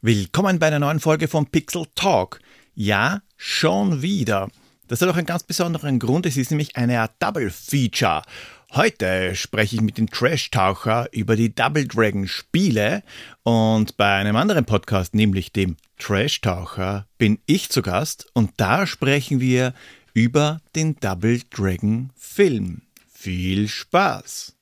Willkommen bei einer neuen Folge von Pixel Talk. Ja, schon wieder. Das hat auch einen ganz besonderen Grund, es ist nämlich eine Art Double Feature. Heute spreche ich mit dem Trash-Taucher über die Double Dragon Spiele und bei einem anderen Podcast, nämlich dem Trash-Taucher, bin ich zu Gast und da sprechen wir über den Double Dragon Film. Viel Spaß!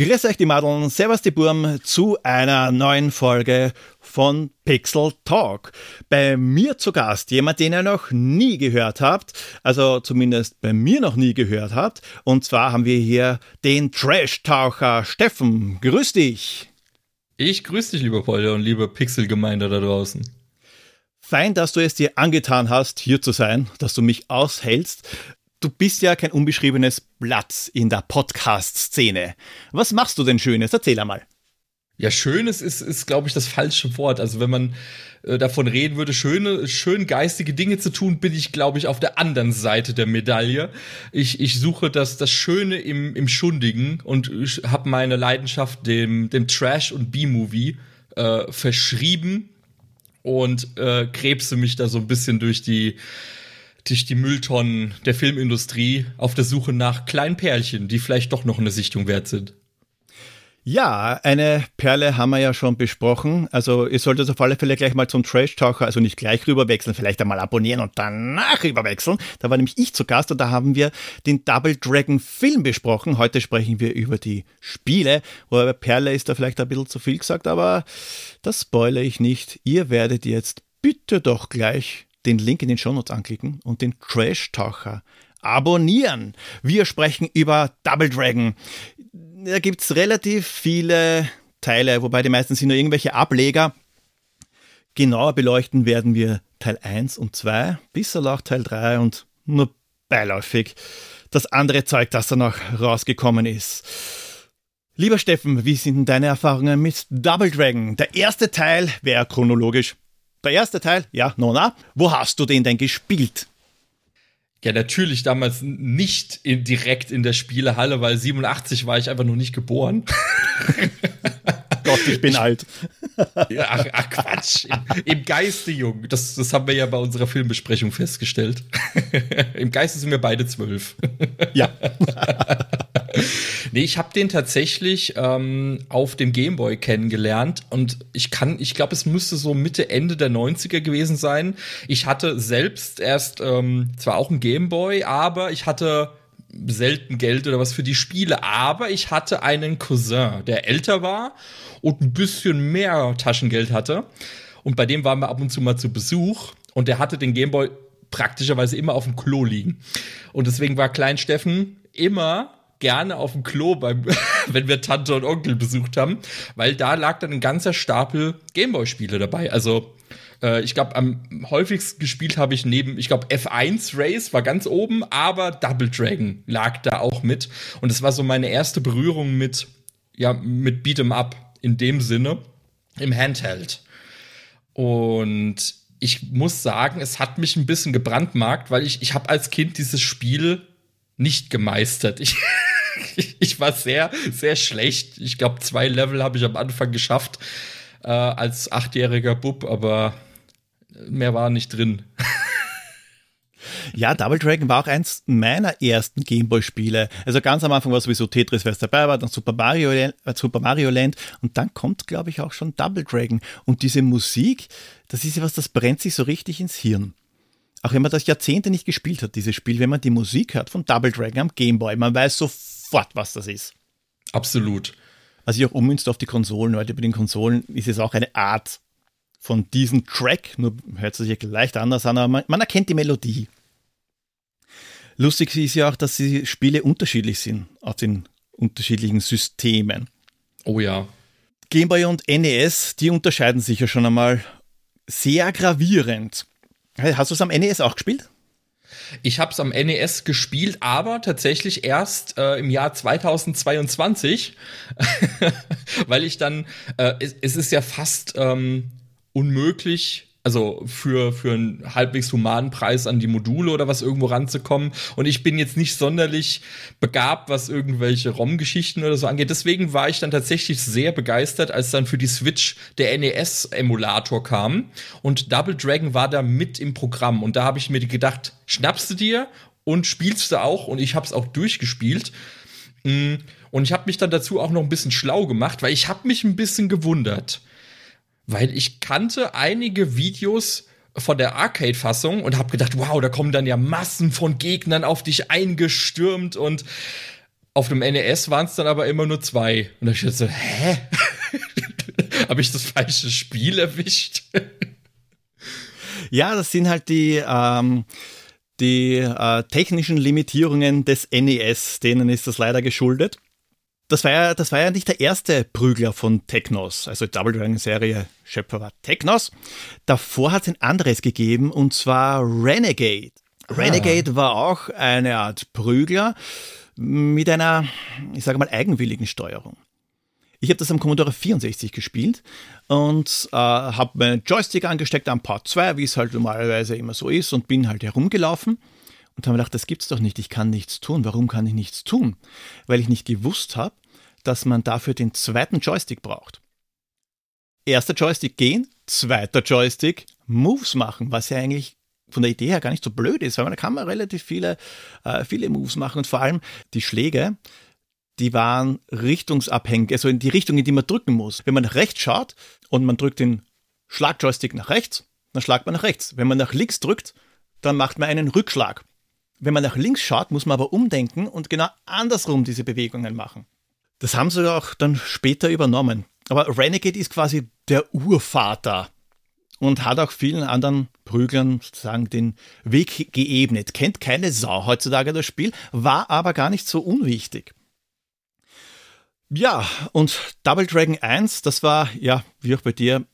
Grüß euch die Madeln, Servus die Burm zu einer neuen Folge von Pixel Talk. Bei mir zu Gast jemand, den ihr noch nie gehört habt, also zumindest bei mir noch nie gehört habt. Und zwar haben wir hier den Trash-Taucher Steffen. Grüß dich. Ich grüße dich, lieber Polder und liebe Pixel-Gemeinde da draußen. Fein, dass du es dir angetan hast, hier zu sein, dass du mich aushältst. Du bist ja kein unbeschriebenes Blatt in der Podcast-Szene. Was machst du denn Schönes? Erzähl einmal. Ja, Schönes ist, ist glaube ich, das falsche Wort. Also wenn man äh, davon reden würde, schöne, schön geistige Dinge zu tun, bin ich, glaube ich, auf der anderen Seite der Medaille. Ich, ich suche das, das Schöne im, im Schundigen und habe meine Leidenschaft dem, dem Trash- und B-Movie äh, verschrieben und äh, krebse mich da so ein bisschen durch die durch die Mülltonnen der Filmindustrie auf der Suche nach kleinen Perlchen, die vielleicht doch noch eine Sichtung wert sind. Ja, eine Perle haben wir ja schon besprochen. Also ihr solltet auf alle Fälle gleich mal zum Trash-Taucher, also nicht gleich rüberwechseln, vielleicht einmal abonnieren und danach rüberwechseln. Da war nämlich ich zu Gast und da haben wir den Double Dragon Film besprochen. Heute sprechen wir über die Spiele. Wobei Perle ist da vielleicht ein bisschen zu viel gesagt, aber das spoilere ich nicht. Ihr werdet jetzt bitte doch gleich den Link in den Shownotes anklicken und den Trash-Taucher abonnieren. Wir sprechen über Double Dragon. Da gibt es relativ viele Teile, wobei die meisten sind nur irgendwelche Ableger. Genauer beleuchten werden wir Teil 1 und 2, bis auch Teil 3 und nur beiläufig das andere Zeug, das da noch rausgekommen ist. Lieber Steffen, wie sind deine Erfahrungen mit Double Dragon? Der erste Teil wäre chronologisch der erste Teil, ja, Nona. Wo hast du den denn gespielt? Ja, natürlich damals nicht in, direkt in der Spielehalle, weil 87 war ich einfach noch nicht geboren. Gott, ich bin ich, alt. Ja, ach, ach Quatsch. Im, Im, Geiste jung. Das, das haben wir ja bei unserer Filmbesprechung festgestellt. Im Geiste sind wir beide zwölf. Ja. nee, ich habe den tatsächlich ähm, auf dem Gameboy kennengelernt und ich kann, ich glaube, es müsste so Mitte, Ende der 90er gewesen sein. Ich hatte selbst erst ähm, zwar auch ein Gameboy, aber ich hatte selten Geld oder was für die Spiele, aber ich hatte einen Cousin, der älter war und ein bisschen mehr Taschengeld hatte. Und bei dem waren wir ab und zu mal zu Besuch und der hatte den Gameboy praktischerweise immer auf dem Klo liegen. Und deswegen war Klein Steffen immer gerne auf dem Klo, beim, wenn wir Tante und Onkel besucht haben, weil da lag dann ein ganzer Stapel Gameboy-Spiele dabei. Also äh, ich glaube, am häufigsten gespielt habe ich neben, ich glaube, F1 Race war ganz oben, aber Double Dragon lag da auch mit. Und es war so meine erste Berührung mit, ja, mit Beat'em Up in dem Sinne im Handheld. Und ich muss sagen, es hat mich ein bisschen gebrandmarkt, weil ich, ich habe als Kind dieses Spiel nicht gemeistert. Ich, ich war sehr, sehr schlecht. Ich glaube, zwei Level habe ich am Anfang geschafft äh, als achtjähriger Bub, aber mehr war nicht drin. Ja, Double Dragon war auch eins meiner ersten Gameboy-Spiele. Also ganz am Anfang war sowieso Tetris, wer dabei war, dann Super Mario, äh, Super Mario Land und dann kommt, glaube ich, auch schon Double Dragon. Und diese Musik, das ist ja was, das brennt sich so richtig ins Hirn. Auch wenn man das Jahrzehnte nicht gespielt hat, dieses Spiel, wenn man die Musik hört von Double Dragon am Gameboy, man weiß sofort, was das ist. Absolut. Also ich auch ummünzt auf die Konsolen, weil bei den Konsolen ist es auch eine Art von diesem Track, nur hört es sich leicht anders an, aber man, man erkennt die Melodie. Lustig ist ja auch, dass die Spiele unterschiedlich sind auf den unterschiedlichen Systemen. Oh ja. Gameboy und NES, die unterscheiden sich ja schon einmal sehr gravierend. Hast du es am NES auch gespielt? Ich habe es am NES gespielt, aber tatsächlich erst äh, im Jahr 2022, weil ich dann, äh, es, es, ist ja fast ähm, unmöglich, also für, für einen halbwegs humanen Preis an die Module oder was irgendwo ranzukommen. Und ich bin jetzt nicht sonderlich begabt, was irgendwelche ROM-Geschichten oder so angeht. Deswegen war ich dann tatsächlich sehr begeistert, als dann für die Switch der NES-Emulator kam. Und Double Dragon war da mit im Programm. Und da habe ich mir gedacht, schnappst du dir und spielst du auch. Und ich habe es auch durchgespielt. Mm, und ich habe mich dann dazu auch noch ein bisschen schlau gemacht, weil ich habe mich ein bisschen gewundert weil ich kannte einige Videos von der Arcade-Fassung und habe gedacht, wow, da kommen dann ja Massen von Gegnern auf dich eingestürmt und auf dem NES waren es dann aber immer nur zwei. Und da ich so, hä? habe ich das falsche Spiel erwischt? ja, das sind halt die, ähm, die äh, technischen Limitierungen des NES, denen ist das leider geschuldet das war ja, das war ja nicht der erste Prügler von Technos. Also Double Dragon Serie Schöpfer war Technos. Davor hat es ein anderes gegeben und zwar Renegade. Ah. Renegade war auch eine Art Prügler mit einer, ich sage mal, eigenwilligen Steuerung. Ich habe das am Commodore 64 gespielt und äh, habe meinen Joystick angesteckt am Part 2, wie es halt normalerweise immer so ist, und bin halt herumgelaufen und habe gedacht, das gibt's doch nicht, ich kann nichts tun. Warum kann ich nichts tun? Weil ich nicht gewusst habe, dass man dafür den zweiten Joystick braucht. Erster Joystick gehen, zweiter Joystick Moves machen, was ja eigentlich von der Idee her gar nicht so blöd ist, weil man kann man relativ viele, äh, viele Moves machen und vor allem die Schläge, die waren richtungsabhängig, also in die Richtung, in die man drücken muss. Wenn man nach rechts schaut und man drückt den Schlagjoystick nach rechts, dann schlagt man nach rechts. Wenn man nach links drückt, dann macht man einen Rückschlag. Wenn man nach links schaut, muss man aber umdenken und genau andersrum diese Bewegungen machen. Das haben sie auch dann später übernommen. Aber Renegade ist quasi der Urvater und hat auch vielen anderen Prüglern sozusagen den Weg geebnet. Kennt keine Sau heutzutage das Spiel, war aber gar nicht so unwichtig. Ja, und Double Dragon 1, das war, ja, wie auch bei dir,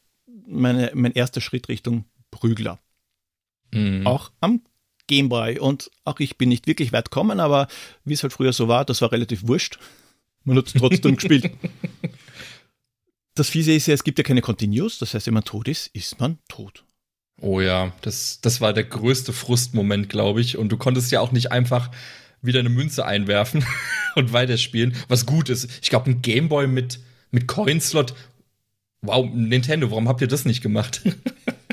meine, mein erster Schritt Richtung Prügler. Mhm. Auch am Gameboy. Und auch ich bin nicht wirklich weit gekommen, aber wie es halt früher so war, das war relativ wurscht. Man hat es trotzdem gespielt. Das Fiese ist ja, es gibt ja keine Continues, das heißt, wenn man tot ist, ist man tot. Oh ja, das, das war der größte Frustmoment, glaube ich. Und du konntest ja auch nicht einfach wieder eine Münze einwerfen und weiterspielen, was gut ist. Ich glaube, ein Gameboy mit, mit Coinslot. Wow, Nintendo, warum habt ihr das nicht gemacht?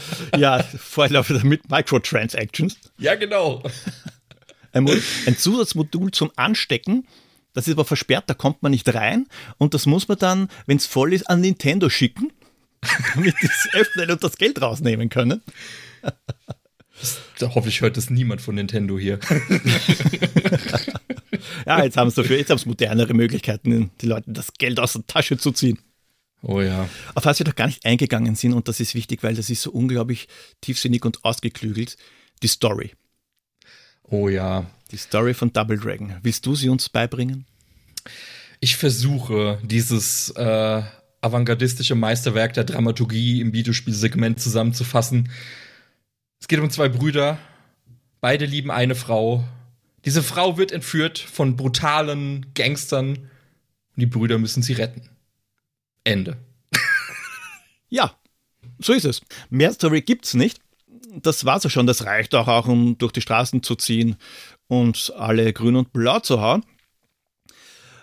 ja, Vorläufer mit Microtransactions. Ja, genau. Ein, ein Zusatzmodul zum Anstecken das ist aber versperrt, da kommt man nicht rein und das muss man dann, wenn es voll ist, an Nintendo schicken, damit die es öffnen und das Geld rausnehmen können. Da hoffe ich, hört das niemand von Nintendo hier. ja, jetzt haben sie dafür, jetzt haben sie modernere Möglichkeiten, die Leute das Geld aus der Tasche zu ziehen. Oh ja. Auf was wir doch gar nicht eingegangen sind, und das ist wichtig, weil das ist so unglaublich tiefsinnig und ausgeklügelt, die Story. Oh ja. Die Story von Double Dragon. Willst du sie uns beibringen? Ich versuche, dieses äh, avantgardistische Meisterwerk der Dramaturgie im Videospielsegment zusammenzufassen. Es geht um zwei Brüder. Beide lieben eine Frau. Diese Frau wird entführt von brutalen Gangstern und die Brüder müssen sie retten. Ende. ja, so ist es. Mehr Story gibt's nicht. Das war's ja schon. Das reicht auch, auch, um durch die Straßen zu ziehen und alle grün und blau zu hauen.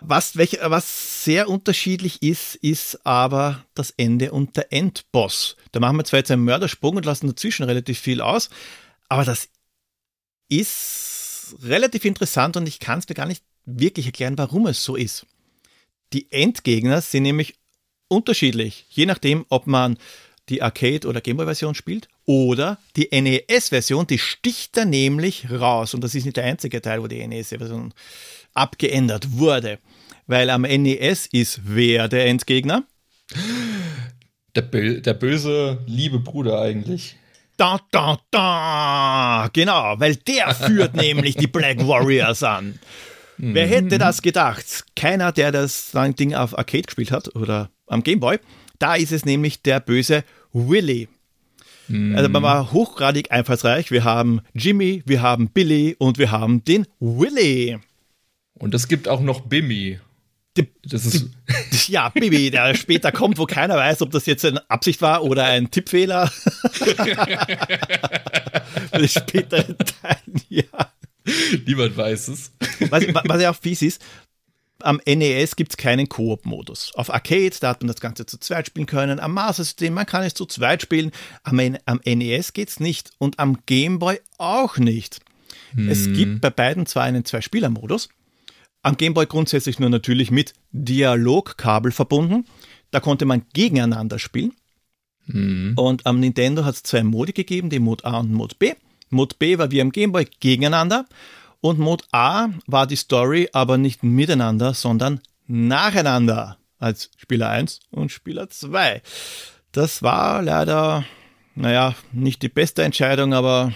Was, welch, was sehr unterschiedlich ist, ist aber das Ende und der Endboss. Da machen wir zwar jetzt einen Mördersprung und lassen dazwischen relativ viel aus, aber das ist relativ interessant und ich kann es mir gar nicht wirklich erklären, warum es so ist. Die Endgegner sind nämlich unterschiedlich, je nachdem, ob man die Arcade- oder Gameboy-Version spielt oder die NES-Version, die sticht da nämlich raus. Und das ist nicht der einzige Teil, wo die NES-Version abgeändert wurde. Weil am NES ist wer der Endgegner? Der, Bö der böse, liebe Bruder eigentlich. Da, da, da! Genau, weil der führt nämlich die Black Warriors an. Wer hätte das gedacht? Keiner, der das Ding auf Arcade gespielt hat oder am Gameboy. Da ist es nämlich der böse Willy. Mhm. Also man war hochgradig einfallsreich. Wir haben Jimmy, wir haben Billy und wir haben den Willy. Und es gibt auch noch Bimmy. Das ist ja, Bibi, der später kommt, wo keiner weiß, ob das jetzt eine Absicht war oder ein Tippfehler. später Teilen, ja. Niemand weiß es. Was, was ja auch fies ist, am NES gibt es keinen Koop-Modus. Auf Arcade, da hat man das Ganze zu zweit spielen können. Am Master-System, man kann es zu zweit spielen. Am, am NES geht es nicht und am Game Boy auch nicht. Hm. Es gibt bei beiden zwar einen Zwei-Spieler-Modus, am Gameboy grundsätzlich nur natürlich mit Dialogkabel verbunden. Da konnte man gegeneinander spielen. Mhm. Und am Nintendo hat es zwei Modi gegeben, den Mod A und Mod B. Mod B war wie am Gameboy gegeneinander. Und Mod A war die Story aber nicht miteinander, sondern nacheinander als Spieler 1 und Spieler 2. Das war leider, naja, nicht die beste Entscheidung, aber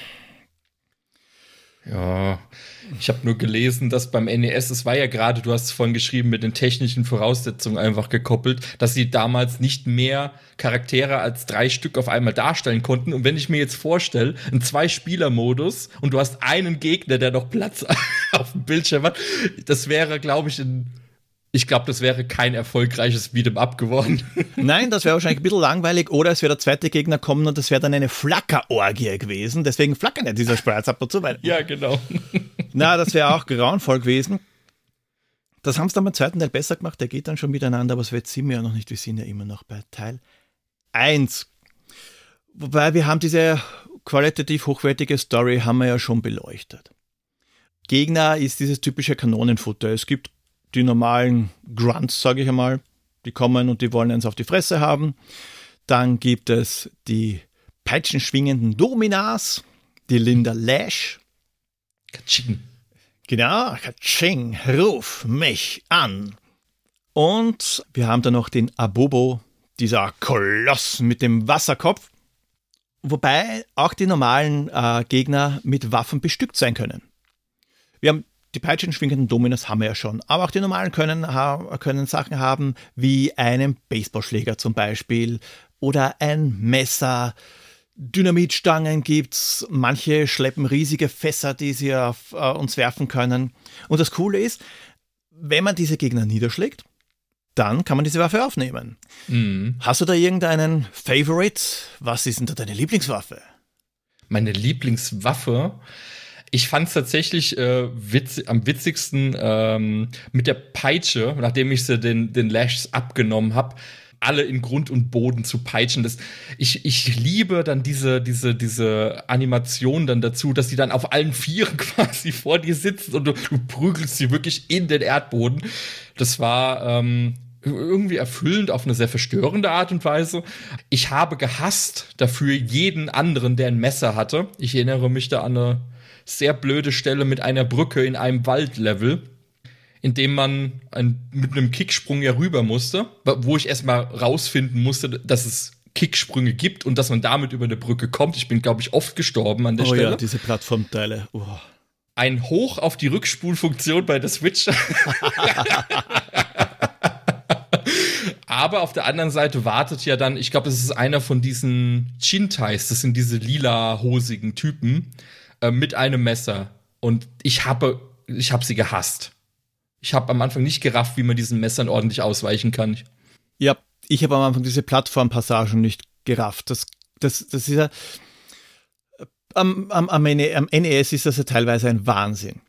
ja, ich habe nur gelesen, dass beim NES, es war ja gerade, du hast es vorhin geschrieben, mit den technischen Voraussetzungen einfach gekoppelt, dass sie damals nicht mehr Charaktere als drei Stück auf einmal darstellen konnten. Und wenn ich mir jetzt vorstelle, ein Zwei-Spieler-Modus und du hast einen Gegner, der noch Platz auf dem Bildschirm hat, das wäre, glaube ich, ein ich glaube, das wäre kein erfolgreiches Beat'em Up geworden. Nein, das wäre wahrscheinlich ein bisschen langweilig oder es wäre der zweite Gegner kommen und das wäre dann eine Flackerorgie gewesen. Deswegen flackern ja dieser Sprites ab und zu. Weil ja, genau. Na, das wäre auch grauenvoll gewesen. Das haben sie dann beim zweiten Teil besser gemacht. Der geht dann schon miteinander, aber so weit sind wir ja noch nicht. Wir sind ja immer noch bei Teil 1. Wobei wir haben diese qualitativ hochwertige Story haben wir ja schon beleuchtet. Gegner ist dieses typische Kanonenfutter. Es gibt die normalen Grunts, sage ich einmal, die kommen und die wollen uns auf die Fresse haben. Dann gibt es die peitschenschwingenden Dominas, die Linda Lash. Katsching. Genau, Katsching, ruf mich an. Und wir haben dann noch den Abobo, dieser Koloss mit dem Wasserkopf. Wobei auch die normalen äh, Gegner mit Waffen bestückt sein können. Wir haben die peitschenschwingenden Dominos haben wir ja schon, aber auch die normalen können, können Sachen haben wie einen Baseballschläger zum Beispiel oder ein Messer. Dynamitstangen gibt's, manche schleppen riesige Fässer, die sie auf äh, uns werfen können. Und das Coole ist, wenn man diese Gegner niederschlägt, dann kann man diese Waffe aufnehmen. Mhm. Hast du da irgendeinen Favorite? Was ist denn da deine Lieblingswaffe? Meine Lieblingswaffe? Ich fand es tatsächlich äh, witz, am witzigsten ähm, mit der Peitsche, nachdem ich sie den, den Lashs abgenommen habe alle in Grund und Boden zu peitschen. Das, ich, ich liebe dann diese, diese, diese Animation dann dazu, dass sie dann auf allen Vieren quasi vor dir sitzen und du, du prügelst sie wirklich in den Erdboden. Das war ähm, irgendwie erfüllend auf eine sehr verstörende Art und Weise. Ich habe gehasst dafür jeden anderen, der ein Messer hatte. Ich erinnere mich da an eine sehr blöde Stelle mit einer Brücke in einem Waldlevel, in dem man ein, mit einem Kicksprung ja rüber musste, wo ich erstmal rausfinden musste, dass es Kicksprünge gibt und dass man damit über eine Brücke kommt. Ich bin, glaube ich, oft gestorben an der oh Stelle. Oh ja, diese Plattformteile. Oh. Ein Hoch auf die Rückspulfunktion bei der Switch. Aber auf der anderen Seite wartet ja dann, ich glaube, das ist einer von diesen Chintais, das sind diese lila hosigen Typen, äh, mit einem Messer. Und ich habe, ich habe sie gehasst. Ich habe am Anfang nicht gerafft, wie man diesen Messern ordentlich ausweichen kann. Ja, ich habe am Anfang diese Plattformpassagen nicht gerafft. Das, das, das ist ja. Am, am, am, NES ist das ja teilweise ein Wahnsinn.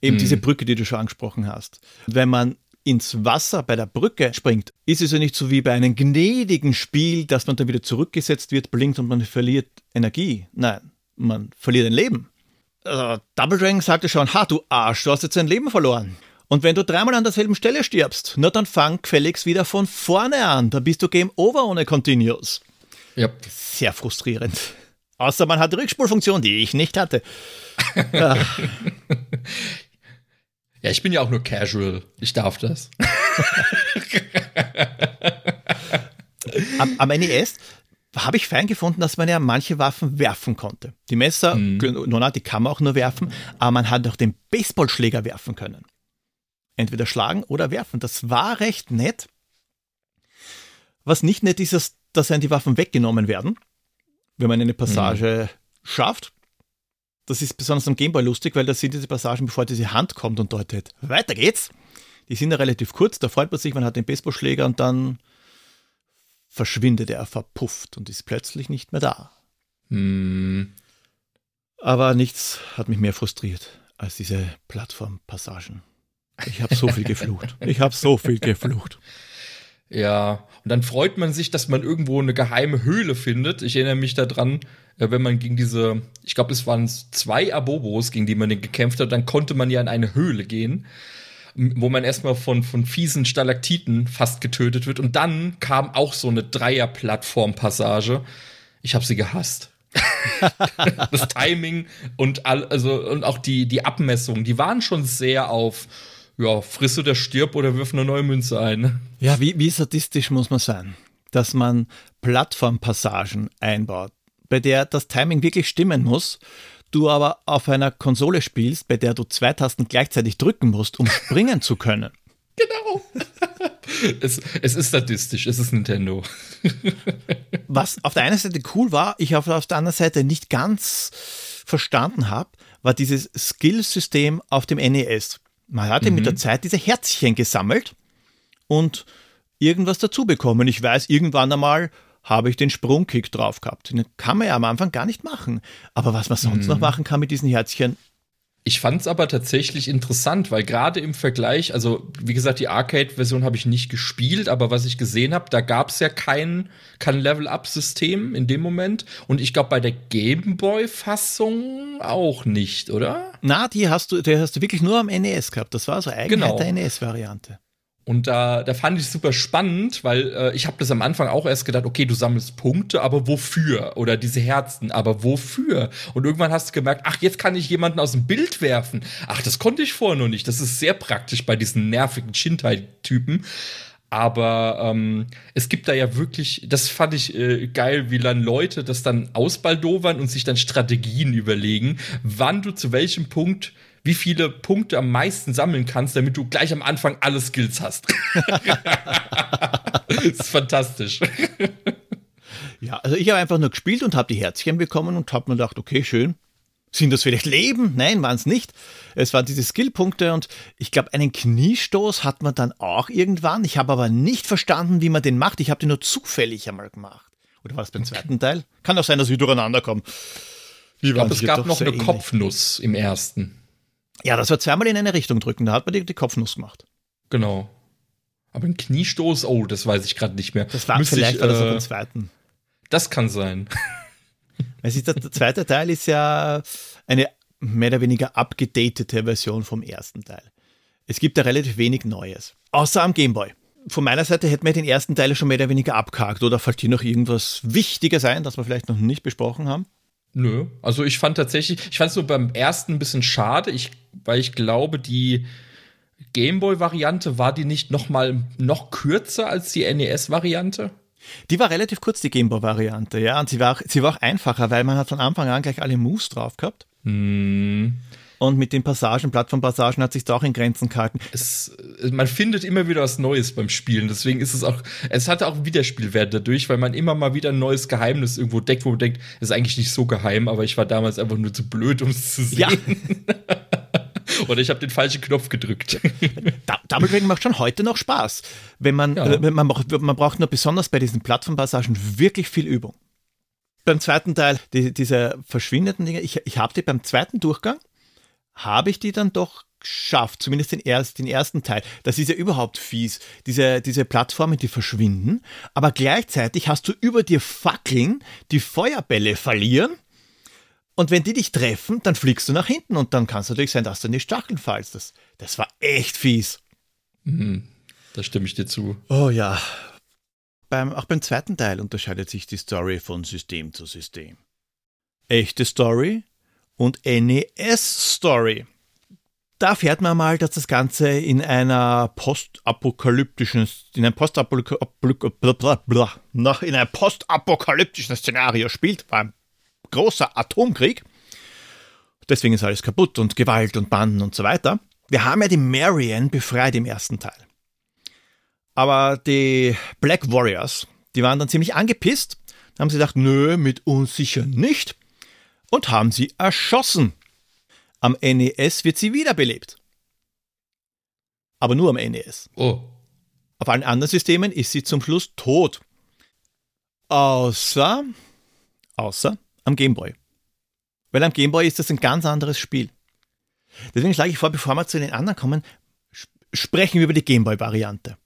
Eben hm. diese Brücke, die du schon angesprochen hast. Wenn man ins Wasser bei der Brücke springt, ist es ja nicht so wie bei einem gnädigen Spiel, dass man dann wieder zurückgesetzt wird, blinkt und man verliert Energie. Nein, man verliert ein Leben. Also, Double Dragon sagte schon, ha, du Arsch, du hast jetzt ein Leben verloren. Und wenn du dreimal an derselben Stelle stirbst, na dann fang gefälligst wieder von vorne an. Da bist du Game Over ohne Continuous. Ja. Sehr frustrierend. Außer man hat die Rückspulfunktion, die ich nicht hatte. ja. ja, ich bin ja auch nur casual. Ich darf das. am, am NES habe ich fein gefunden, dass man ja manche Waffen werfen konnte. Die Messer, mhm. die kann man auch nur werfen, aber man hat auch den Baseballschläger werfen können. Entweder schlagen oder werfen. Das war recht nett. Was nicht nett ist, ist, dass einem die Waffen weggenommen werden. wenn man eine Passage mhm. schafft. Das ist besonders am Gameboy lustig, weil da sind diese Passagen, bevor diese Hand kommt und deutet, weiter geht's. Die sind ja relativ kurz, da freut man sich, man hat den Baseballschläger und dann verschwindet er verpufft und ist plötzlich nicht mehr da. Mhm. Aber nichts hat mich mehr frustriert als diese Plattformpassagen. Ich habe so viel geflucht. Ich habe so viel geflucht. Ja, und dann freut man sich, dass man irgendwo eine geheime Höhle findet. Ich erinnere mich daran, äh, wenn man gegen diese, ich glaube, es waren zwei Abobos, gegen die man gekämpft hat, dann konnte man ja in eine Höhle gehen, wo man erstmal von, von fiesen Stalaktiten fast getötet wird. Und dann kam auch so eine Dreier-Plattform-Passage. Ich habe sie gehasst. das Timing und all, also und auch die die Abmessung, die waren schon sehr auf ja, friss oder stirb oder wirf eine neue Münze ein. Ja, wie, wie sadistisch muss man sein, dass man Plattformpassagen einbaut, bei der das Timing wirklich stimmen muss, du aber auf einer Konsole spielst, bei der du zwei Tasten gleichzeitig drücken musst, um springen zu können. Genau. es, es ist statistisch, es ist Nintendo. Was auf der einen Seite cool war, ich auf, auf der anderen Seite nicht ganz verstanden habe, war dieses Skillsystem auf dem NES. Man hatte mhm. mit der Zeit diese Herzchen gesammelt und irgendwas dazu bekommen. Ich weiß, irgendwann einmal habe ich den Sprungkick drauf gehabt. Den kann man ja am Anfang gar nicht machen. Aber was man sonst mhm. noch machen kann mit diesen Herzchen, ich fand es aber tatsächlich interessant, weil gerade im Vergleich, also wie gesagt, die Arcade-Version habe ich nicht gespielt, aber was ich gesehen habe, da gab es ja kein, kein Level-Up-System in dem Moment. Und ich glaube, bei der Gameboy-Fassung auch nicht, oder? Na, die hast du, die hast du wirklich nur am NES gehabt. Das war so eigentlich genau. der NES-Variante. Und da, da fand ich es super spannend, weil äh, ich habe das am Anfang auch erst gedacht, okay, du sammelst Punkte, aber wofür? Oder diese Herzen, aber wofür? Und irgendwann hast du gemerkt, ach, jetzt kann ich jemanden aus dem Bild werfen. Ach, das konnte ich vorher noch nicht. Das ist sehr praktisch bei diesen nervigen Shintai-Typen. Aber ähm, es gibt da ja wirklich, das fand ich äh, geil, wie dann Leute das dann ausbaldowern und sich dann Strategien überlegen, wann du zu welchem Punkt wie viele Punkte am meisten sammeln kannst, damit du gleich am Anfang alle Skills hast. das ist fantastisch. Ja, also ich habe einfach nur gespielt und habe die Herzchen bekommen und habe mir gedacht, okay, schön. Sind das vielleicht Leben? Nein, waren es nicht. Es waren diese Skillpunkte und ich glaube, einen Kniestoß hat man dann auch irgendwann. Ich habe aber nicht verstanden, wie man den macht. Ich habe den nur zufällig einmal gemacht. Oder war das beim zweiten Teil? Kann auch sein, dass wir durcheinander kommen. Ich glaube, es gab noch eine ähnlich. Kopfnuss im ersten. Ja, das war zweimal in eine Richtung drücken, da hat man die, die Kopfnuss gemacht. Genau. Aber ein Kniestoß, oh, das weiß ich gerade nicht mehr. Das war Müsste vielleicht ich, war das äh, zweiten. Das kann sein. Es ist, der zweite Teil ist ja eine mehr oder weniger abgedatete Version vom ersten Teil. Es gibt da relativ wenig Neues. Außer am Gameboy. Von meiner Seite hätten wir den ersten Teil schon mehr oder weniger abgehakt. Oder fällt hier noch irgendwas wichtiger sein, das wir vielleicht noch nicht besprochen haben? Nö. Also ich fand tatsächlich, ich fand es nur beim ersten ein bisschen schade, ich, weil ich glaube, die Gameboy-Variante war die nicht noch mal noch kürzer als die NES-Variante? Die war relativ kurz, die Gameboy-Variante, ja. Und sie war, auch, sie war auch einfacher, weil man hat von Anfang an gleich alle Moves drauf gehabt. Hm. Und mit den Passagen, Plattformpassagen hat sich da auch in Grenzen gehalten. Es, man findet immer wieder was Neues beim Spielen. Deswegen ist es auch, es hat auch Wiederspielwert dadurch, weil man immer mal wieder ein neues Geheimnis irgendwo deckt, wo man denkt, ist eigentlich nicht so geheim, aber ich war damals einfach nur zu blöd, um es zu sehen. Ja. Oder ich habe den falschen Knopf gedrückt. Da, damit macht schon heute noch Spaß. Wenn man, ja. äh, man, braucht, man braucht nur besonders bei diesen Plattformpassagen wirklich viel Übung. Beim zweiten Teil, die, diese verschwindenden Dinge, ich, ich habe die beim zweiten Durchgang, habe ich die dann doch geschafft, zumindest den, erst, den ersten Teil. Das ist ja überhaupt fies. Diese, diese Plattformen, die verschwinden, aber gleichzeitig hast du über dir Fackeln, die Feuerbälle verlieren. Und wenn die dich treffen, dann fliegst du nach hinten und dann kann es natürlich sein, dass du in die Stacheln fallst. Das, das war echt fies. Mhm, da stimme ich dir zu. Oh ja. Beim, auch beim zweiten Teil unterscheidet sich die Story von System zu System. Echte Story und NES-Story. Da fährt man mal, dass das Ganze in einer postapokalyptischen, in einem postapokalyptischen Szenario spielt, beim großer Atomkrieg. Deswegen ist alles kaputt und Gewalt und Banden und so weiter. Wir haben ja die Marion befreit im ersten Teil. Aber die Black Warriors, die waren dann ziemlich angepisst haben sie gedacht, nö, mit uns sicher nicht und haben sie erschossen. Am NES wird sie wiederbelebt. Aber nur am NES. Oh. Auf allen anderen Systemen ist sie zum Schluss tot. Außer, außer am Gameboy. Weil am Gameboy ist das ein ganz anderes Spiel. Deswegen schlage ich vor, bevor wir zu den anderen kommen, sprechen wir über die Gameboy-Variante.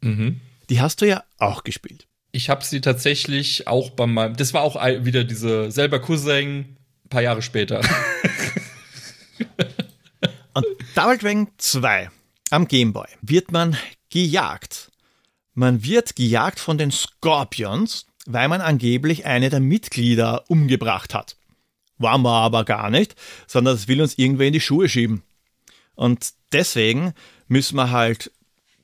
Mhm. Die hast du ja auch gespielt. Ich habe sie tatsächlich auch bei meinem. Das war auch wieder diese selber Cousin, ein paar Jahre später. Und Double Dragon 2 am Gameboy wird man gejagt. Man wird gejagt von den Scorpions, weil man angeblich eine der Mitglieder umgebracht hat. War man aber gar nicht, sondern das will uns irgendwer in die Schuhe schieben. Und deswegen müssen wir halt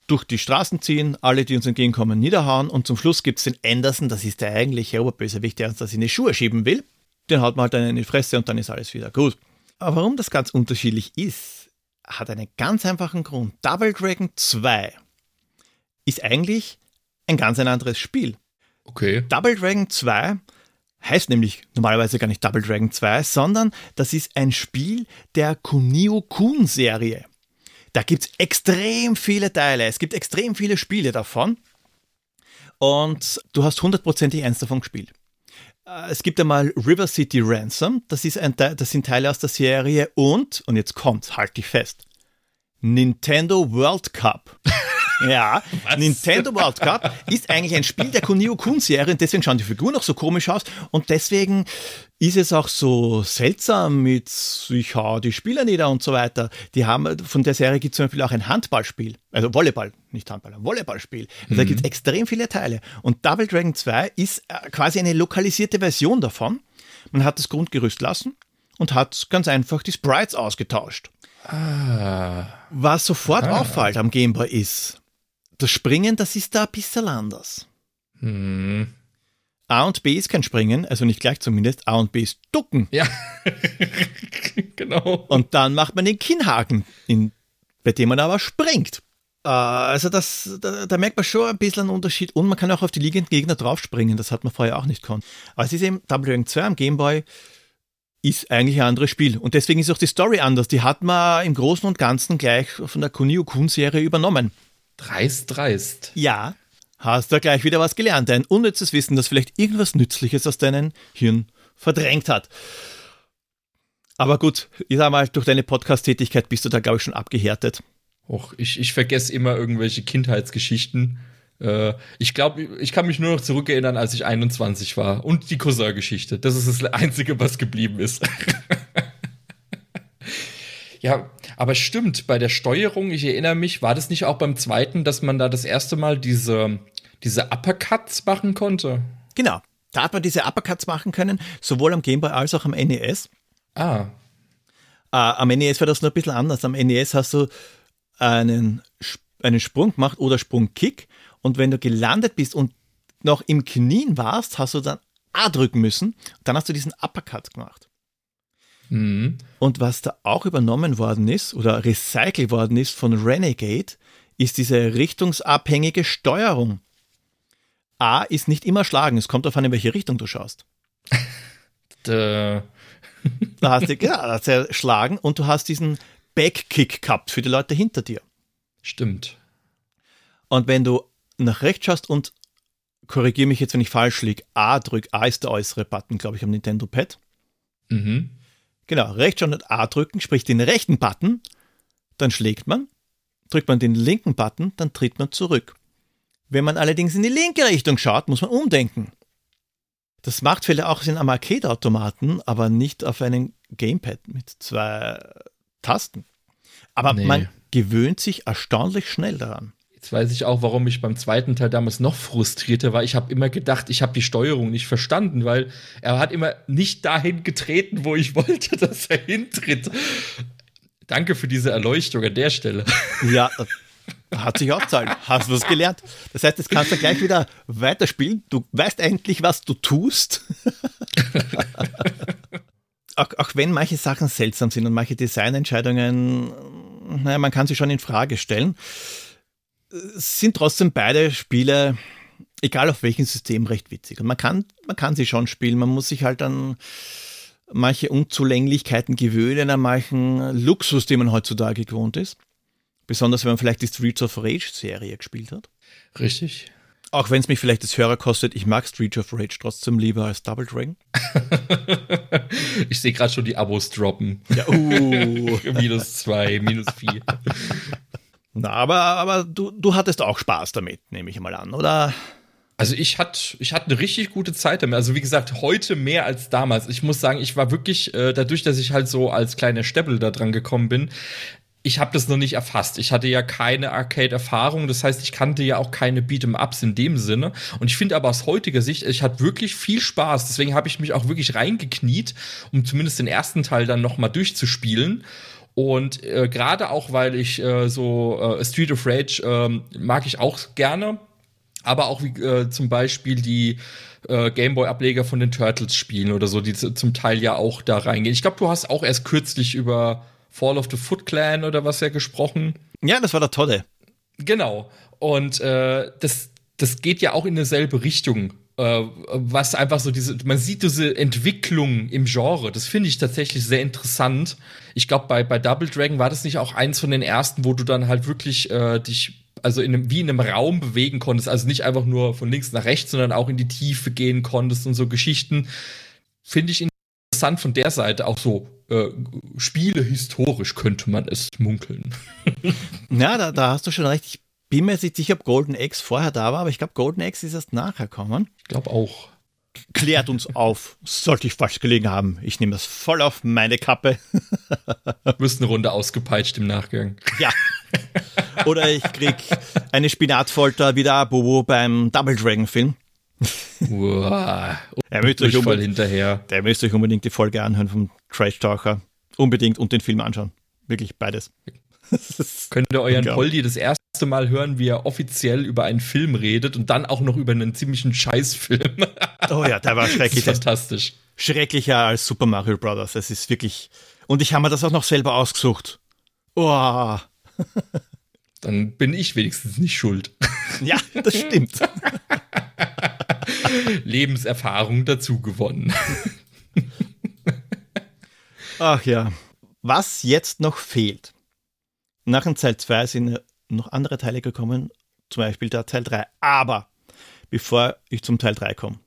durch die Straßen ziehen, alle, die uns entgegenkommen, niederhauen und zum Schluss gibt es den Anderson, das ist der eigentliche Oberbösewicht, der uns das in die Schuhe schieben will. Den haut man halt dann in die Fresse und dann ist alles wieder gut. Aber warum das ganz unterschiedlich ist, hat einen ganz einfachen Grund. Double Dragon 2 ist eigentlich ein ganz ein anderes Spiel. Okay. Double Dragon 2 heißt nämlich normalerweise gar nicht Double Dragon 2, sondern das ist ein Spiel der Kunio-Kun-Serie. Da gibt es extrem viele Teile, es gibt extrem viele Spiele davon und du hast hundertprozentig eins davon gespielt. Äh, es gibt einmal River City Ransom, das, ist ein, das sind Teile aus der Serie und, und jetzt kommt's, halt dich fest, Nintendo World Cup. Ja, Was? Nintendo World Cup ist eigentlich ein Spiel der Kunio Kun Serie und deswegen schauen die Figuren auch so komisch aus und deswegen ist es auch so seltsam mit ich hau die Spieler nieder und so weiter. Die haben, von der Serie gibt es zum Beispiel auch ein Handballspiel, also Volleyball, nicht Handball, ein Volleyballspiel. Also mhm. Da gibt es extrem viele Teile und Double Dragon 2 ist äh, quasi eine lokalisierte Version davon. Man hat das Grundgerüst lassen und hat ganz einfach die Sprites ausgetauscht. Ah. Was sofort ah. auffällt am Gameboy ist, das Springen, das ist da ein bisschen anders. Hm. A und B ist kein Springen, also nicht gleich zumindest. A und B ist Ducken. Ja, genau. Und dann macht man den Kinnhaken, in, bei dem man aber springt. Äh, also das, da, da, merkt man schon ein bisschen einen Unterschied. Und man kann auch auf die liegenden Gegner draufspringen, das hat man vorher auch nicht können. Aber es ist eben Dragon 2 am Gameboy ist eigentlich ein anderes Spiel. Und deswegen ist auch die Story anders. Die hat man im Großen und Ganzen gleich von der Kunio-Kun-Serie übernommen. Dreist, dreist. Ja, hast du gleich wieder was gelernt. Ein unnützes Wissen, das vielleicht irgendwas Nützliches aus deinem Hirn verdrängt hat. Aber gut, ich sag mal, durch deine Podcast-Tätigkeit bist du da, glaube ich, schon abgehärtet. Och, ich, ich vergesse immer irgendwelche Kindheitsgeschichten. Äh, ich glaube, ich kann mich nur noch zurückerinnern, als ich 21 war. Und die Cousin-Geschichte. Das ist das Einzige, was geblieben ist. Ja, aber stimmt, bei der Steuerung, ich erinnere mich, war das nicht auch beim zweiten, dass man da das erste Mal diese, diese Uppercuts machen konnte? Genau. Da hat man diese Uppercuts machen können, sowohl am Gameboy als auch am NES. Ah. Äh, am NES war das nur ein bisschen anders. Am NES hast du einen, einen Sprung gemacht oder Sprungkick und wenn du gelandet bist und noch im Knien warst, hast du dann A drücken müssen. Dann hast du diesen Uppercut gemacht. Mhm. Und was da auch übernommen worden ist oder recycelt worden ist von Renegade, ist diese richtungsabhängige Steuerung. A ist nicht immer schlagen, es kommt darauf an, in welche Richtung du schaust. da hast du, ja, hast du schlagen und du hast diesen Backkick gehabt für die Leute hinter dir. Stimmt. Und wenn du nach rechts schaust und korrigiere mich jetzt, wenn ich falsch liege, A drück, A ist der äußere Button, glaube ich, am Nintendo Pad. Mhm. Genau, Rechtschau und A drücken, sprich den rechten Button, dann schlägt man. Drückt man den linken Button, dann tritt man zurück. Wenn man allerdings in die linke Richtung schaut, muss man umdenken. Das macht vielleicht auch Sinn am Arcade-Automaten, aber nicht auf einem Gamepad mit zwei Tasten. Aber nee. man gewöhnt sich erstaunlich schnell daran. Jetzt weiß ich auch, warum ich beim zweiten Teil damals noch frustrierter war. Ich habe immer gedacht, ich habe die Steuerung nicht verstanden, weil er hat immer nicht dahin getreten, wo ich wollte, dass er hintritt. Danke für diese Erleuchtung an der Stelle. Ja, hat sich auch zahlen. Hast du was gelernt? Das heißt, jetzt kannst du gleich wieder weiterspielen. Du weißt endlich, was du tust. auch, auch wenn manche Sachen seltsam sind und manche Designentscheidungen, naja, man kann sie schon in Frage stellen sind trotzdem beide Spiele egal auf welchem System, recht witzig. Und man kann, man kann sie schon spielen, man muss sich halt an manche Unzulänglichkeiten gewöhnen, an manchen Luxus, den man heutzutage gewohnt ist. Besonders wenn man vielleicht die Streets of Rage Serie gespielt hat. Richtig. Auch wenn es mich vielleicht das Hörer kostet, ich mag Streets of Rage trotzdem lieber als Double Dragon. ich sehe gerade schon die Abos droppen. Ja, uh. minus zwei, minus vier. Na, aber, aber du, du hattest auch Spaß damit, nehme ich mal an, oder? Also ich hatte ich hatte eine richtig gute Zeit damit. Also wie gesagt, heute mehr als damals. Ich muss sagen, ich war wirklich äh, dadurch, dass ich halt so als kleiner Steppel da dran gekommen bin, ich habe das noch nicht erfasst. Ich hatte ja keine Arcade-Erfahrung, das heißt, ich kannte ja auch keine Beat'em-Ups in dem Sinne. Und ich finde aber aus heutiger Sicht, ich hatte wirklich viel Spaß. Deswegen habe ich mich auch wirklich reingekniet, um zumindest den ersten Teil dann noch mal durchzuspielen. Und äh, gerade auch, weil ich äh, so äh, Street of Rage äh, mag ich auch gerne, aber auch wie äh, zum Beispiel die äh, Gameboy-Ableger von den Turtles spielen oder so, die zum Teil ja auch da reingehen. Ich glaube, du hast auch erst kürzlich über Fall of the Foot Clan oder was ja gesprochen. Ja, das war der Todde. Genau. Und äh, das, das geht ja auch in dieselbe Richtung. Äh, was einfach so diese, man sieht diese Entwicklung im Genre, das finde ich tatsächlich sehr interessant. Ich glaube, bei, bei Double Dragon war das nicht auch eins von den ersten, wo du dann halt wirklich äh, dich also in einem, wie in einem Raum bewegen konntest, also nicht einfach nur von links nach rechts, sondern auch in die Tiefe gehen konntest und so Geschichten. Finde ich interessant von der Seite auch so äh, Spiele historisch könnte man es munkeln. ja, da, da hast du schon recht. Ich bin mir nicht sicher, ob Golden Axe vorher da war, aber ich glaube, Golden Axe ist erst nachher gekommen. Ich glaube auch. Klärt uns auf, sollte ich falsch gelegen haben. Ich nehme das voll auf meine Kappe. Wirst eine Runde ausgepeitscht im Nachgang. Ja. Oder ich krieg eine Spinatfolter wie der Bobo beim Double Dragon Film. Wow. Er müsst euch voll hinterher. Der müsst euch unbedingt die Folge anhören vom Trash Talker. Unbedingt und den Film anschauen. Wirklich beides. Könnt ihr euren Poldi das erste Mal hören, wie er offiziell über einen Film redet und dann auch noch über einen ziemlichen Scheißfilm. Oh ja, der war schrecklich. fantastisch. Schrecklicher als Super Mario Bros. Es ist wirklich. Und ich habe mir das auch noch selber ausgesucht. Oh. Dann bin ich wenigstens nicht schuld. Ja, das stimmt. Lebenserfahrung dazu gewonnen. Ach ja. Was jetzt noch fehlt. Nach dem Teil 2 sind noch andere Teile gekommen, zum Beispiel der Teil 3. Aber bevor ich zum Teil 3 komme,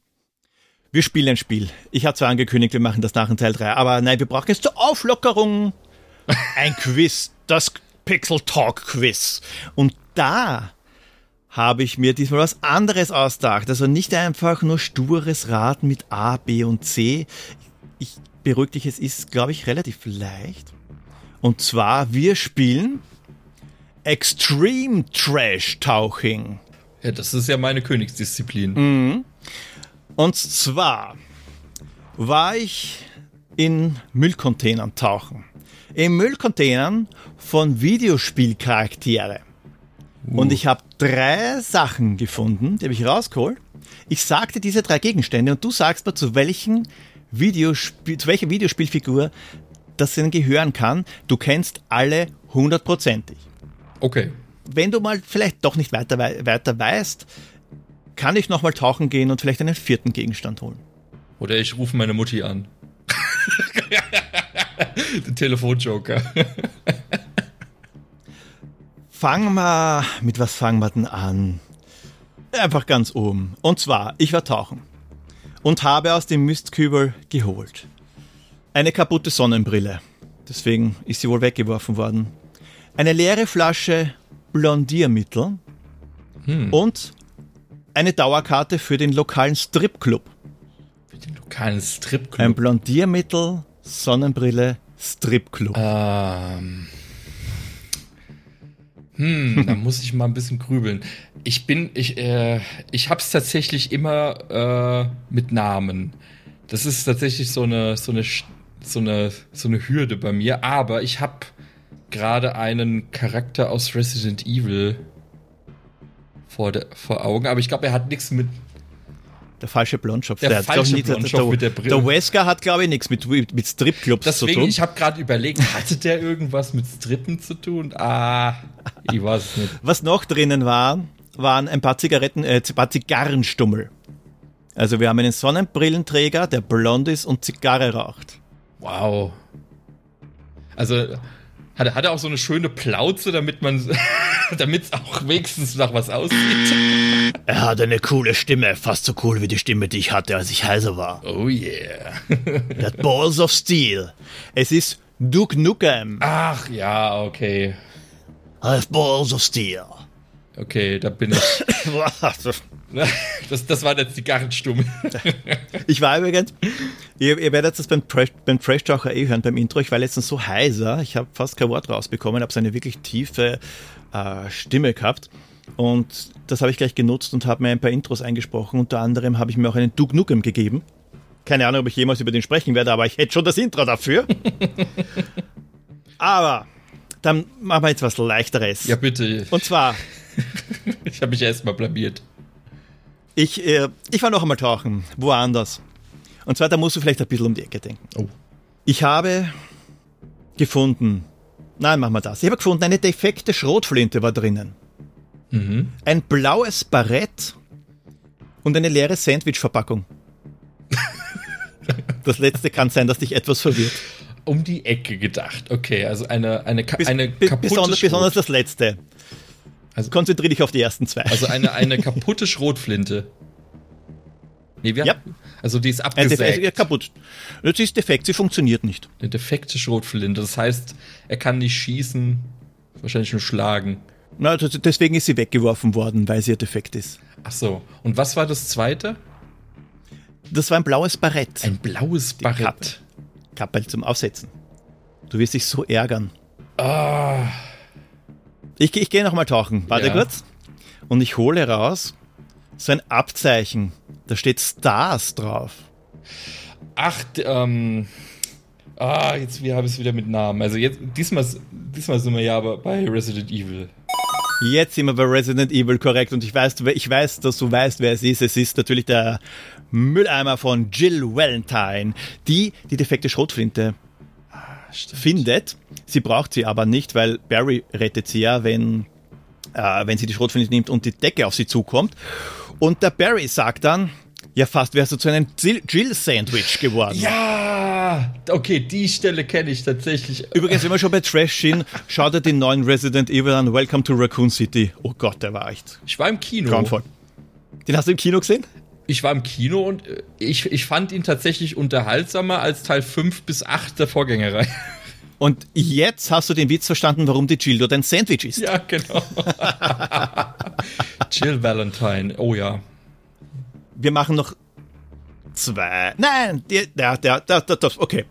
wir spielen ein Spiel. Ich habe zwar angekündigt, wir machen das nach dem Teil 3, aber nein, wir brauchen jetzt zur Auflockerung ein Quiz, das Pixel Talk Quiz. Und da habe ich mir diesmal was anderes ausgedacht. Also nicht einfach nur stures Raten mit A, B und C. Ich beruhige dich, es ist, glaube ich, relativ leicht. Und zwar, wir spielen Extreme Trash Tauching. Ja, das ist ja meine Königsdisziplin. Mhm. Und zwar war ich in Müllcontainern tauchen. In Müllcontainern von Videospielcharaktere. Uh. Und ich habe drei Sachen gefunden, die habe ich rausgeholt. Ich sagte diese drei Gegenstände und du sagst mir, zu welchen Videospiel, zu welcher Videospielfigur das denn gehören kann. Du kennst alle hundertprozentig. Okay. Wenn du mal vielleicht doch nicht weiter, weiter weißt, kann ich nochmal tauchen gehen und vielleicht einen vierten Gegenstand holen. Oder ich rufe meine Mutti an. Den Telefonjoker. fangen wir, mit was fangen wir denn an? Einfach ganz oben. Und zwar, ich war tauchen und habe aus dem Mistkübel geholt. Eine kaputte Sonnenbrille. Deswegen ist sie wohl weggeworfen worden. Eine leere Flasche Blondiermittel hm. und eine Dauerkarte für den lokalen Stripclub. Für den lokalen Stripclub? Ein Blondiermittel, Sonnenbrille, Stripclub. Ähm. Hm, da muss ich mal ein bisschen grübeln. Ich bin, ich, äh, ich hab's tatsächlich immer äh, mit Namen. Das ist tatsächlich so eine, so eine, so eine, so eine Hürde bei mir. Aber ich habe gerade einen Charakter aus Resident Evil vor, der, vor Augen. Aber ich glaube, er hat nichts mit der falsche Blondschopf. Der, der falsche Blondschopf mit der Brille. Der Wesker hat, glaube ich, nichts mit, mit Stripclubs zu tun. ich habe gerade überlegt, hatte der irgendwas mit Strippen zu tun? Ah, ich weiß es nicht. Was noch drinnen war, waren ein paar Zigaretten, äh, ein paar Zigarrenstummel. Also wir haben einen Sonnenbrillenträger, der blond ist und Zigarre raucht. Wow. Also hat, hat er auch so eine schöne Plauze, damit man, damit es auch wenigstens nach was aussieht. Er hat eine coole Stimme, fast so cool wie die Stimme, die ich hatte, als ich heiser war. Oh yeah. Er hat Balls of Steel. Es ist Duke Nukem. Ach ja, okay. I have Balls of Steel. Okay, da bin ich. Das, das war jetzt die Gartenstumme. Ich war übrigens, ihr, ihr werdet das beim, Trash, beim Trash-Taucher eh hören, beim Intro. Ich war letztens so heiser, ich habe fast kein Wort rausbekommen, habe so eine wirklich tiefe äh, Stimme gehabt. Und das habe ich gleich genutzt und habe mir ein paar Intros eingesprochen. Unter anderem habe ich mir auch einen Duke Nukem gegeben. Keine Ahnung, ob ich jemals über den sprechen werde, aber ich hätte schon das Intro dafür. aber dann machen wir jetzt was Leichteres. Ja, bitte. Und zwar, Ich habe mich erstmal blamiert. Ich, äh, ich war noch einmal tauchen, woanders. Und zwar, da musst du vielleicht ein bisschen um die Ecke denken. Oh. Ich habe gefunden, nein, machen wir das. Ich habe gefunden, eine defekte Schrotflinte war drinnen. Mhm. Ein blaues Barett und eine leere Sandwich-Verpackung. Das letzte kann sein, dass dich etwas verwirrt. Um die Ecke gedacht. Okay, also eine, eine, Bis, eine bis, kaputte besonders, besonders das letzte. Also- Konzentriere dich auf die ersten zwei. Also eine, eine kaputte Schrotflinte. Nee, wir Ja. Also die ist Ein defekt, ja, abgesägt. kaputt. Sie ist defekt, sie funktioniert nicht. Eine defekte Schrotflinte. Das heißt, er kann nicht schießen, wahrscheinlich nur schlagen. Na, also deswegen ist sie weggeworfen worden, weil sie ja defekt ist. Ach so. Und was war das zweite? Das war ein blaues Barett. Ein blaues. Barett. Kappe zum Aufsetzen. Du wirst dich so ärgern. Ah, Ich, ich gehe nochmal tauchen. Warte Ja. kurz. Und ich hole raus so ein Abzeichen. Da steht Stars drauf. ach, ähm. Ah, jetzt habe ich es wieder mit Namen. Also jetzt diesmal, diesmal sind wir ja aber bei Resident Evil. Jetzt sind wir bei Resident Evil korrekt und ich weiß, ich weiß, dass du weißt, wer es ist. Es ist natürlich der Mülleimer von Jill Valentine, die die defekte Schrotflinte. Findet. Sie braucht sie aber nicht, weil Barry rettet sie ja, wenn, äh, wenn sie die Schrotflinte nimmt und die Decke auf sie zukommt. Und der Barry sagt dann, ja fast wärst du zu einem Jill- Jill-Sandwich geworden. Ja, okay, die Stelle kenne ich tatsächlich. Übrigens, wenn wir schon bei Trash sind, schaut dir den neuen Resident Evil an. Welcome to Raccoon City. Oh Gott, der war echt Ich war im Kino. grauenvoll. Den hast du im Kino gesehen? Ich war im Kino und äh, ich, ich fand ihn tatsächlich unterhaltsamer als Teil 5 bis 8 der Vorgängerei. Und jetzt hast du den Witz verstanden, warum die Jill dort ein Sandwich ist. Ja, genau. Jill Valentine, oh ja. Wir machen noch zwei. Nein, der, der, der, der, der, der, okay.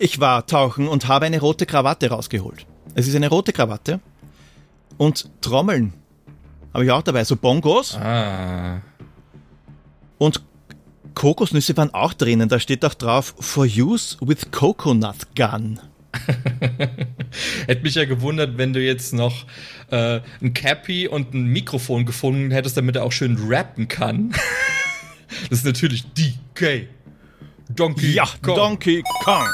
Ich war tauchen und habe eine rote Krawatte rausgeholt. Es ist eine rote Krawatte und Trommeln habe ich auch dabei, so Bongos Ah. Und Kokosnüsse waren auch drinnen. Da steht auch drauf, for use with coconut gun. Hätte mich ja gewundert, wenn du jetzt noch äh, ein Cappy und ein Mikrofon gefunden hättest, damit er auch schön rappen kann. Das ist natürlich DK. Donkey Ja, Kong. Donkey Kong.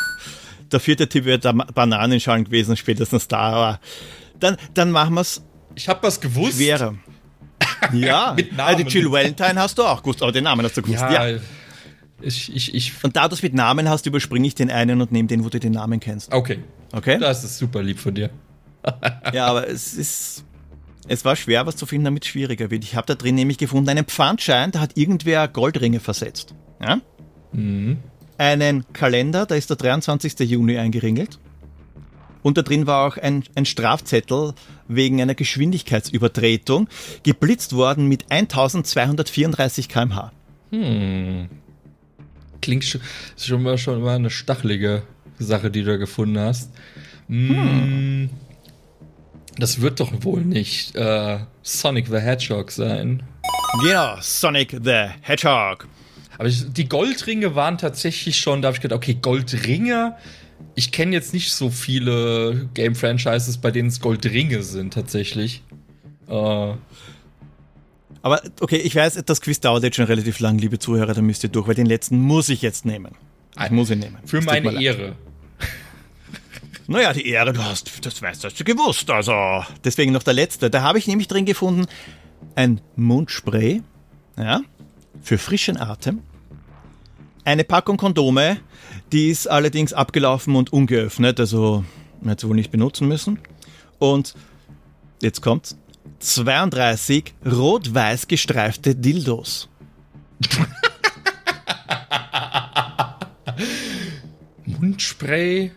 Der vierte Tipp wird der Bananenschalen gewesen, spätestens da. Aber dann, dann machen wir es Ich hab was gewusst. schwerer. Ja, Mit Namen. Also Jill Valentine hast du auch gewusst, aber den Namen hast du gewusst. Ja. Ja, Ich, ich, ich. Und da du es mit Namen hast, überspringe ich den einen und nehme den, wo du den Namen kennst. Okay. Okay? Das ist super lieb von dir. Ja, aber es ist. Es war schwer, was zu finden, damit es schwieriger wird. Ich habe da drin nämlich gefunden einen Pfandschein, da hat irgendwer Goldringe versetzt. Ja? Mhm. Einen Kalender, da ist der 23. Juni eingeringelt. Und da drin war auch ein, ein Strafzettel wegen einer Geschwindigkeitsübertretung, geblitzt worden mit 1234 km/h. Hm. Klingt schon, schon mal, schon mal eine stachelige Sache, die du da gefunden hast. Hm. Das wird doch wohl nicht äh, Sonic the Hedgehog sein. Genau, Sonic the Hedgehog. Aber ich, die Goldringe waren tatsächlich schon, da habe ich gedacht, okay, Goldringe. Ich kenne jetzt nicht so viele Game-Franchises, bei denen es Goldringe sind, tatsächlich. Äh, Aber okay, ich weiß, das Quiz dauert jetzt schon relativ lang, liebe Zuhörer, da müsst ihr durch, weil den letzten muss ich jetzt nehmen. Ich muss ihn nehmen. für mir meine. Ehre. Naja, die Ehre, du hast, das weißt du, hast du gewusst. Also, deswegen noch der letzte. Da habe ich nämlich drin gefunden, ein Mundspray, ja, für frischen Atem, eine Packung Kondome, die ist allerdings abgelaufen und ungeöffnet, also man hätte sie wohl nicht benutzen müssen. Und jetzt kommt's, 32 rot-weiß gestreifte Dildos. Mundspray,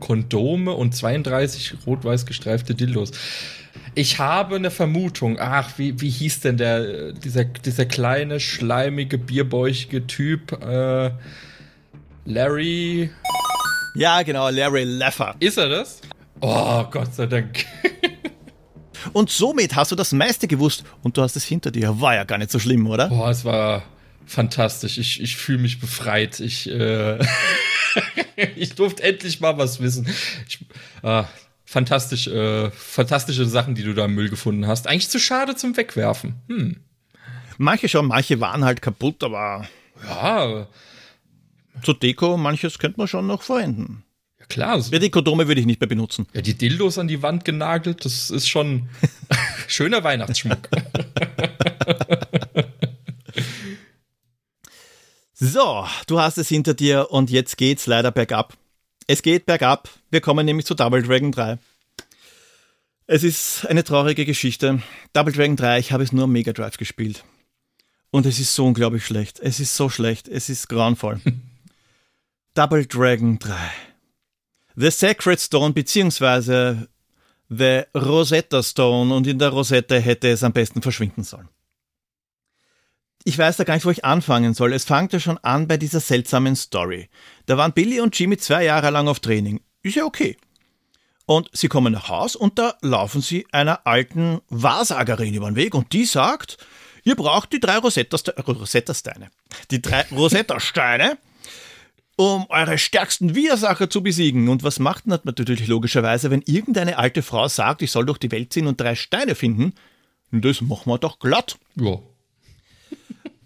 Kondome und 32 rot-weiß gestreifte Dildos. Ich habe eine Vermutung. Ach, wie, wie hieß denn der, dieser, dieser kleine, schleimige, bierbäuchige Typ? Äh, Larry. Ja, genau, Larry Leffer. Ist er das? Oh, Gott sei Dank. Und somit hast du das meiste gewusst und du hast es hinter dir. War ja gar nicht so schlimm, oder? Boah, es war fantastisch. Ich, ich fühle mich befreit. Ich, äh ich durfte endlich mal was wissen. Ich, äh, fantastisch, äh, fantastische Sachen, die du da im Müll gefunden hast. Eigentlich zu schade zum Wegwerfen. Hm. Manche schon, manche waren halt kaputt, aber. Ja. Zur Deko, manches könnte man schon noch verwenden. Ja, klar. Ja, die Kondome würde ich nicht mehr benutzen. Ja, die Dildos an die Wand genagelt, das ist schon schöner Weihnachtsschmuck. so, du hast es hinter dir und jetzt geht's leider bergab. Es geht bergab. Wir kommen nämlich zu Double Dragon 3. Es ist eine traurige Geschichte. Double Dragon 3, ich habe es nur am Mega Drive gespielt. Und es ist so unglaublich schlecht. Es ist so schlecht. Es ist grauenvoll. Double Dragon 3. The Sacred Stone beziehungsweise The Rosetta Stone und in der Rosette hätte es am besten verschwinden sollen. Ich weiß da gar nicht, wo ich anfangen soll. Es fängt ja schon an bei dieser seltsamen Story. Da waren Billy und Jimmy zwei Jahre lang auf Training. Ist ja okay. Und sie kommen nach Haus und da laufen sie einer alten Wahrsagerin über den Weg und die sagt, ihr braucht die drei Rosetta-Steine. Die drei Rosetta-Steine, um eure stärksten Widersacher zu besiegen. Und was macht man natürlich logischerweise, wenn irgendeine alte Frau sagt, ich soll durch die Welt ziehen und drei Steine finden? Das machen wir doch glatt. Ja.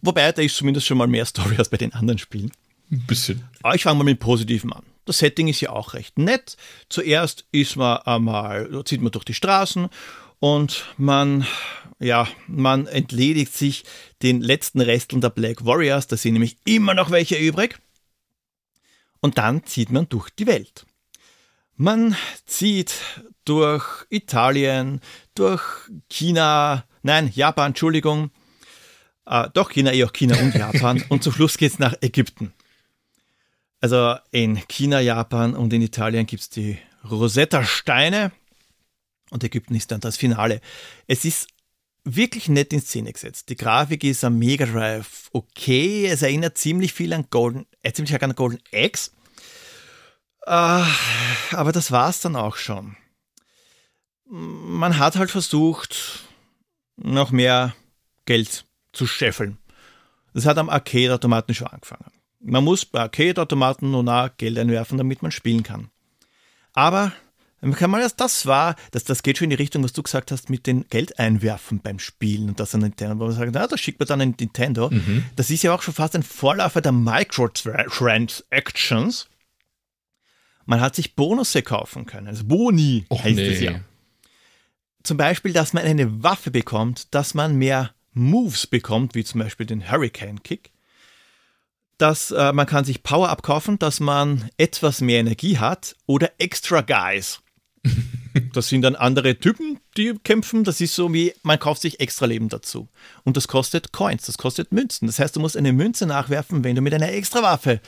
Wobei, da ist zumindest schon mal mehr Story als bei den anderen Spielen. Ein bisschen. Aber ich fange mal mit Positiven an. Das Setting ist ja auch recht nett. Zuerst ist man einmal, zieht man durch die Straßen und man, ja, man entledigt sich den letzten Resteln der Black Warriors. Da sind nämlich immer noch welche übrig. Und dann zieht man durch die Welt. Man zieht durch Italien, durch China, nein, Japan, Entschuldigung, äh, doch China, eh auch China und Japan. und zum Schluss geht es nach Ägypten. Also in China, Japan und in Italien gibt es die Rosetta-Steine und Ägypten ist dann das Finale. Es ist wirklich nett in Szene gesetzt. Die Grafik ist am Mega Drive okay. Es erinnert ziemlich viel an Golden, äh, ziemlich an Golden X. Äh, aber das war es dann auch schon. Man hat halt versucht, noch mehr Geld zu scheffeln. Das hat am Arcade-Automaten schon angefangen. Man muss bei Arcade-Automaten nur nah Geld einwerfen, damit man spielen kann. Aber wenn man mal das war, das, das geht schon in die Richtung, was du gesagt hast, mit den Geld einwerfen beim Spielen und das an Nintendo, wo man sagt, na, das schickt man dann an Nintendo. Mhm. Das ist ja auch schon fast ein Vorläufer der Microtransactions. Man hat sich Bonusse kaufen können, also Boni Och, heißt nee. es ja. Zum Beispiel, dass man eine Waffe bekommt, dass man mehr Moves bekommt, wie zum Beispiel den Hurricane Kick, dass äh, man kann sich Power abkaufen, dass man etwas mehr Energie hat oder Extra Guys. Das sind dann andere Typen, die kämpfen. Das ist so wie, man kauft sich extra Leben dazu. Und das kostet Coins, das kostet Münzen. Das heißt, du musst eine Münze nachwerfen, wenn du mit einer extra Waffe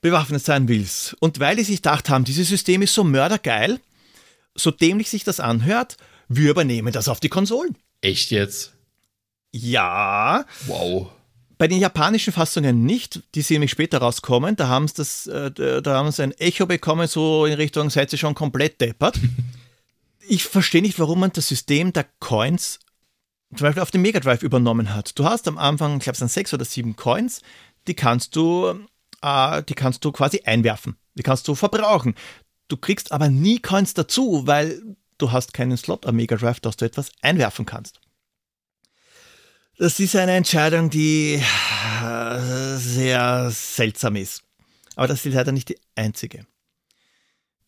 bewaffnet sein willst. Und weil die sich gedacht haben, dieses System ist so mördergeil, so dämlich sich das anhört, wir übernehmen das auf die Konsolen. Echt jetzt? Ja. Wow. Bei den japanischen Fassungen nicht, die sie nämlich später rauskommen, da haben sie das, äh, da haben sie ein Echo bekommen, so in Richtung, seid ihr schon komplett deppert. ich verstehe nicht, warum man das System der Coins zum Beispiel auf dem Mega Drive übernommen hat. Du hast am Anfang, ich glaube, es sind sechs oder sieben Coins, die kannst du, äh, die kannst du quasi einwerfen. Die kannst du verbrauchen. Du kriegst aber nie Coins dazu, weil du hast keinen Slot am Mega Drive, dass du etwas einwerfen kannst. Das ist eine Entscheidung, die äh, sehr seltsam ist. Aber das ist leider nicht die einzige.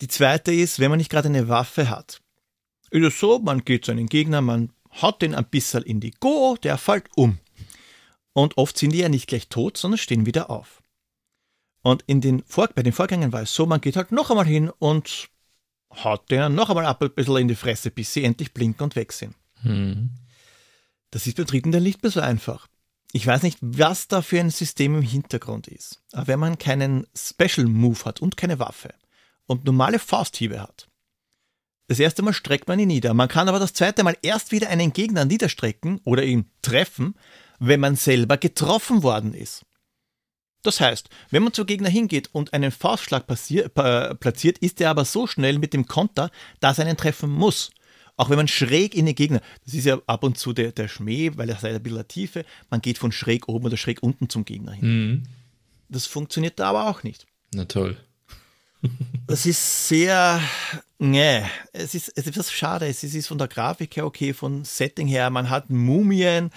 Die zweite ist, wenn man nicht gerade eine Waffe hat. Ist es so, man geht zu einem Gegner, man haut den ein bisschen in die Go, der fällt um. Und oft sind die ja nicht gleich tot, sondern stehen wieder auf. Und in den Vor bei den Vorgängen war es so, man geht halt noch einmal hin und haut denen noch einmal ab ein bisschen in die Fresse, bis sie endlich blinken und weg sind. Hm. Das ist beim dritten dann nicht mehr so einfach. Ich weiß nicht, was da für ein System im Hintergrund ist. Aber wenn man keinen Special Move hat und keine Waffe und normale Fausthiebe hat, das erste Mal streckt man ihn nieder. Man kann aber das zweite Mal erst wieder einen Gegner niederstrecken oder ihn treffen, wenn man selber getroffen worden ist. Das heißt, wenn man zu Gegner hingeht und einen Faustschlag passier, platziert, ist er aber so schnell mit dem Konter, dass er einen treffen muss. Auch wenn man schräg in den Gegner, das ist ja ab und zu der, der Schmäh, weil er sei ein bisschen Tiefe, man geht von schräg oben oder schräg unten zum Gegner hin. Mhm. Das funktioniert da aber auch nicht. Na toll. das ist sehr, nee, es ist, es ist etwas schade. Es ist von der Grafik her okay, von Setting her, man hat Mumien,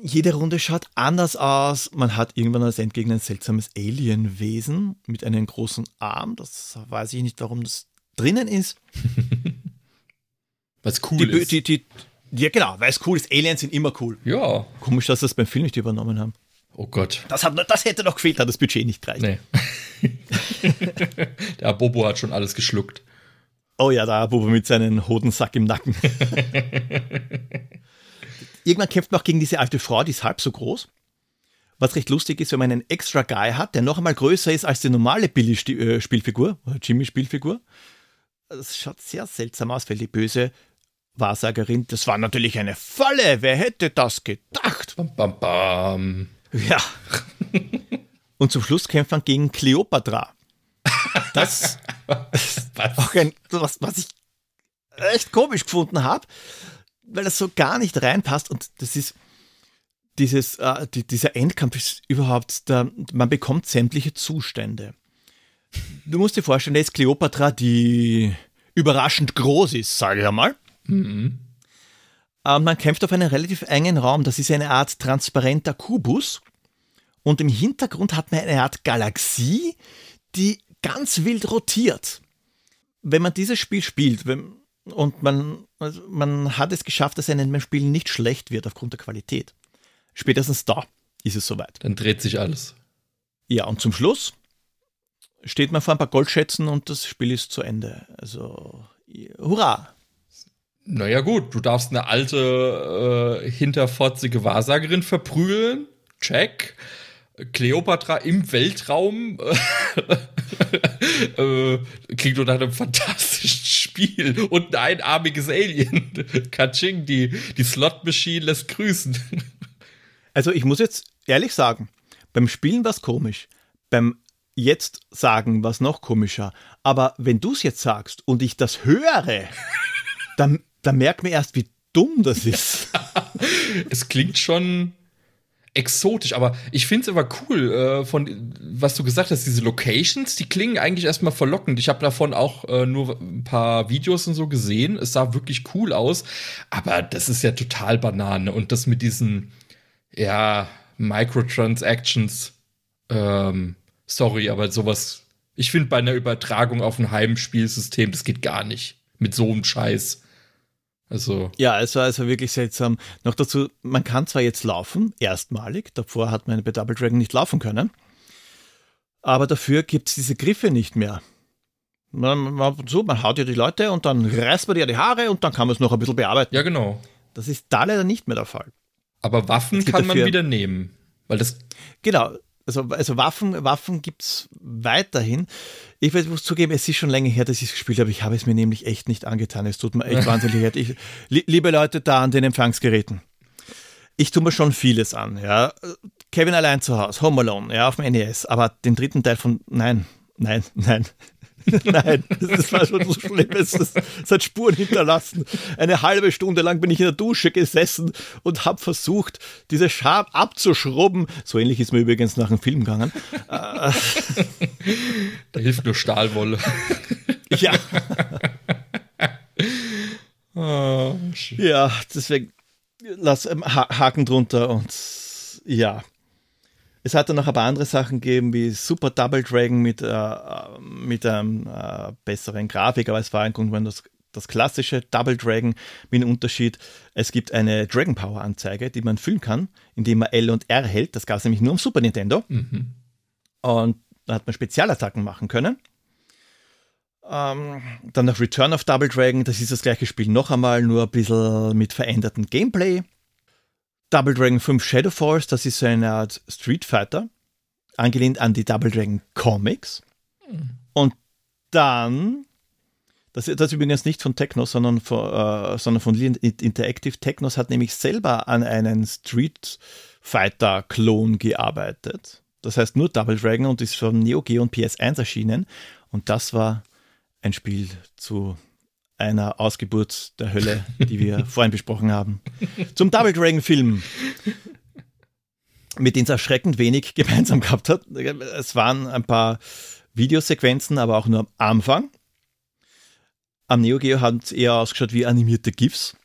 jede Runde schaut anders aus. Man hat irgendwann als Endgegner ein seltsames Alienwesen mit einem großen Arm. Das weiß ich nicht, warum das drinnen ist. Was cool die, ist. Die, die, ja, genau, weil es cool ist. Aliens sind immer cool. Ja. Komisch, dass das beim Film nicht übernommen haben. Oh Gott. Das, hat, das hätte noch gefehlt, hat das Budget nicht gereicht. Nee. Der Bobo hat schon alles geschluckt. Oh ja, der Bobo mit seinem Hodensack im Nacken. Irgendwann kämpft man auch gegen diese alte Frau, die ist halb so groß. Was recht lustig ist, wenn man einen extra Guy hat, der noch einmal größer ist als die normale Billy-Spielfigur, oder Jimmy-Spielfigur. Das schaut sehr seltsam aus, weil die böse Wahrsagerin, das war natürlich eine Falle. Wer hätte das gedacht? Bam, bam, bam. Ja. Und zum Schluss kämpft man gegen Cleopatra. Das was? Auch ein, was, was ich echt komisch gefunden habe weil das so gar nicht reinpasst und das ist dieses, äh, die, dieser Endkampf ist überhaupt, da, man bekommt sämtliche Zustände. Du musst dir vorstellen, da ist Cleopatra, die überraschend groß ist, sage ich einmal. Mhm. Und man kämpft auf einem relativ engen Raum, das ist eine Art transparenter Kubus. Und im Hintergrund hat man eine Art Galaxie, die ganz wild rotiert. Wenn man dieses Spiel spielt, wenn, und man, also man hat es geschafft, dass einem Spiel nicht schlecht wird aufgrund der Qualität. Spätestens da ist es soweit. Dann dreht sich alles. Ja, und zum Schluss steht man vor ein paar Goldschätzen und das Spiel ist zu Ende. Also, hurra! Naja, gut, du darfst eine alte, äh, hinterfotzige Wahrsagerin verprügeln. Check. Cleopatra im Weltraum äh, klingt unter einem fantastischen Spiel und ein einarmiges Alien. Kaching, die, die Slot-Machine lässt grüßen. Also ich muss jetzt ehrlich sagen, beim Spielen war es komisch. Beim jetzt sagen war es noch komischer. Aber wenn du es jetzt sagst und ich das höre, dann, dann merkt man erst, wie dumm das ist. es klingt schon exotisch, aber ich finde es aber cool, äh, von was du gesagt hast, diese Locations, die klingen eigentlich erstmal verlockend. Ich habe davon auch äh, nur ein paar Videos und so gesehen. Es sah wirklich cool aus, aber das ist ja total Banane. Und das mit diesen, ja, Microtransactions, ähm, sorry, aber sowas, ich finde bei einer Übertragung auf ein Heimspielsystem, das geht gar nicht. Mit so einem Scheiß. Also. Ja, es war also wirklich seltsam. Noch dazu, man kann zwar jetzt laufen, erstmalig, davor hat man bei Double Dragon nicht laufen können, aber dafür gibt es diese Griffe nicht mehr. Man, man, so, man haut ja die Leute und dann reißt man dir die Haare und dann kann man es noch ein bisschen bearbeiten. Ja, genau. Das ist da leider nicht mehr der Fall. Aber Waffen kann man wieder nehmen. Weil das genau, also, also Waffen, Waffen gibt es weiterhin. Ich muss zugeben, es ist schon länger her, dass ich es gespielt habe. Ich habe es mir nämlich echt nicht angetan. Es tut mir echt wahnsinnig leid. Ich, liebe Leute da an den Empfangsgeräten. Ich tue mir schon vieles an, ja. Kevin allein zu Hause, Home Alone, ja, auf dem NES. Aber den dritten Teil von, nein, nein, nein. Nein, das war schon so schlimm. Es, es, hat Spuren hinterlassen. Eine halbe Stunde lang bin ich in der Dusche gesessen und habe versucht, diese Scham abzuschrubben. So ähnlich ist mir übrigens nach dem Film gegangen. da hilft nur Stahlwolle. ja. Oh, ja, deswegen lass ähm, Haken drunter und ja. Es hat dann noch ein paar andere Sachen gegeben, wie Super Double Dragon mit, äh, mit einer ähm, äh, besseren Grafik, aber es war im Grunde das das klassische Double Dragon mit dem Unterschied, es gibt eine Dragon Power Anzeige, die man füllen kann, indem man L und R hält. Das gab es nämlich nur am Super Nintendo. Mhm. Und da hat man Spezialattacken machen können. Ähm, dann noch Return of Double Dragon, das ist das gleiche Spiel noch einmal, nur ein bisschen mit verändertem Gameplay. Double Dragon 5 Shadow Force, das ist so eine Art Street Fighter, angelehnt an die Double Dragon Comics. Mhm. Und dann, das, das ist übrigens nicht von Technos, sondern von, äh, sondern von Interactive. Technos hat nämlich selber an einen Street Fighter-Klon gearbeitet. Das heißt nur Double Dragon und ist von Neo Geo und PS1 erschienen. Und das war ein Spiel zu einer Ausgeburt der Hölle, die wir vorhin besprochen haben. Zum Double Dragon Film, mit dem es erschreckend wenig gemeinsam gehabt hat. Es waren ein paar Videosequenzen, aber auch nur am Anfang. Am Neo Geo hat es eher ausgeschaut wie animierte GIFs.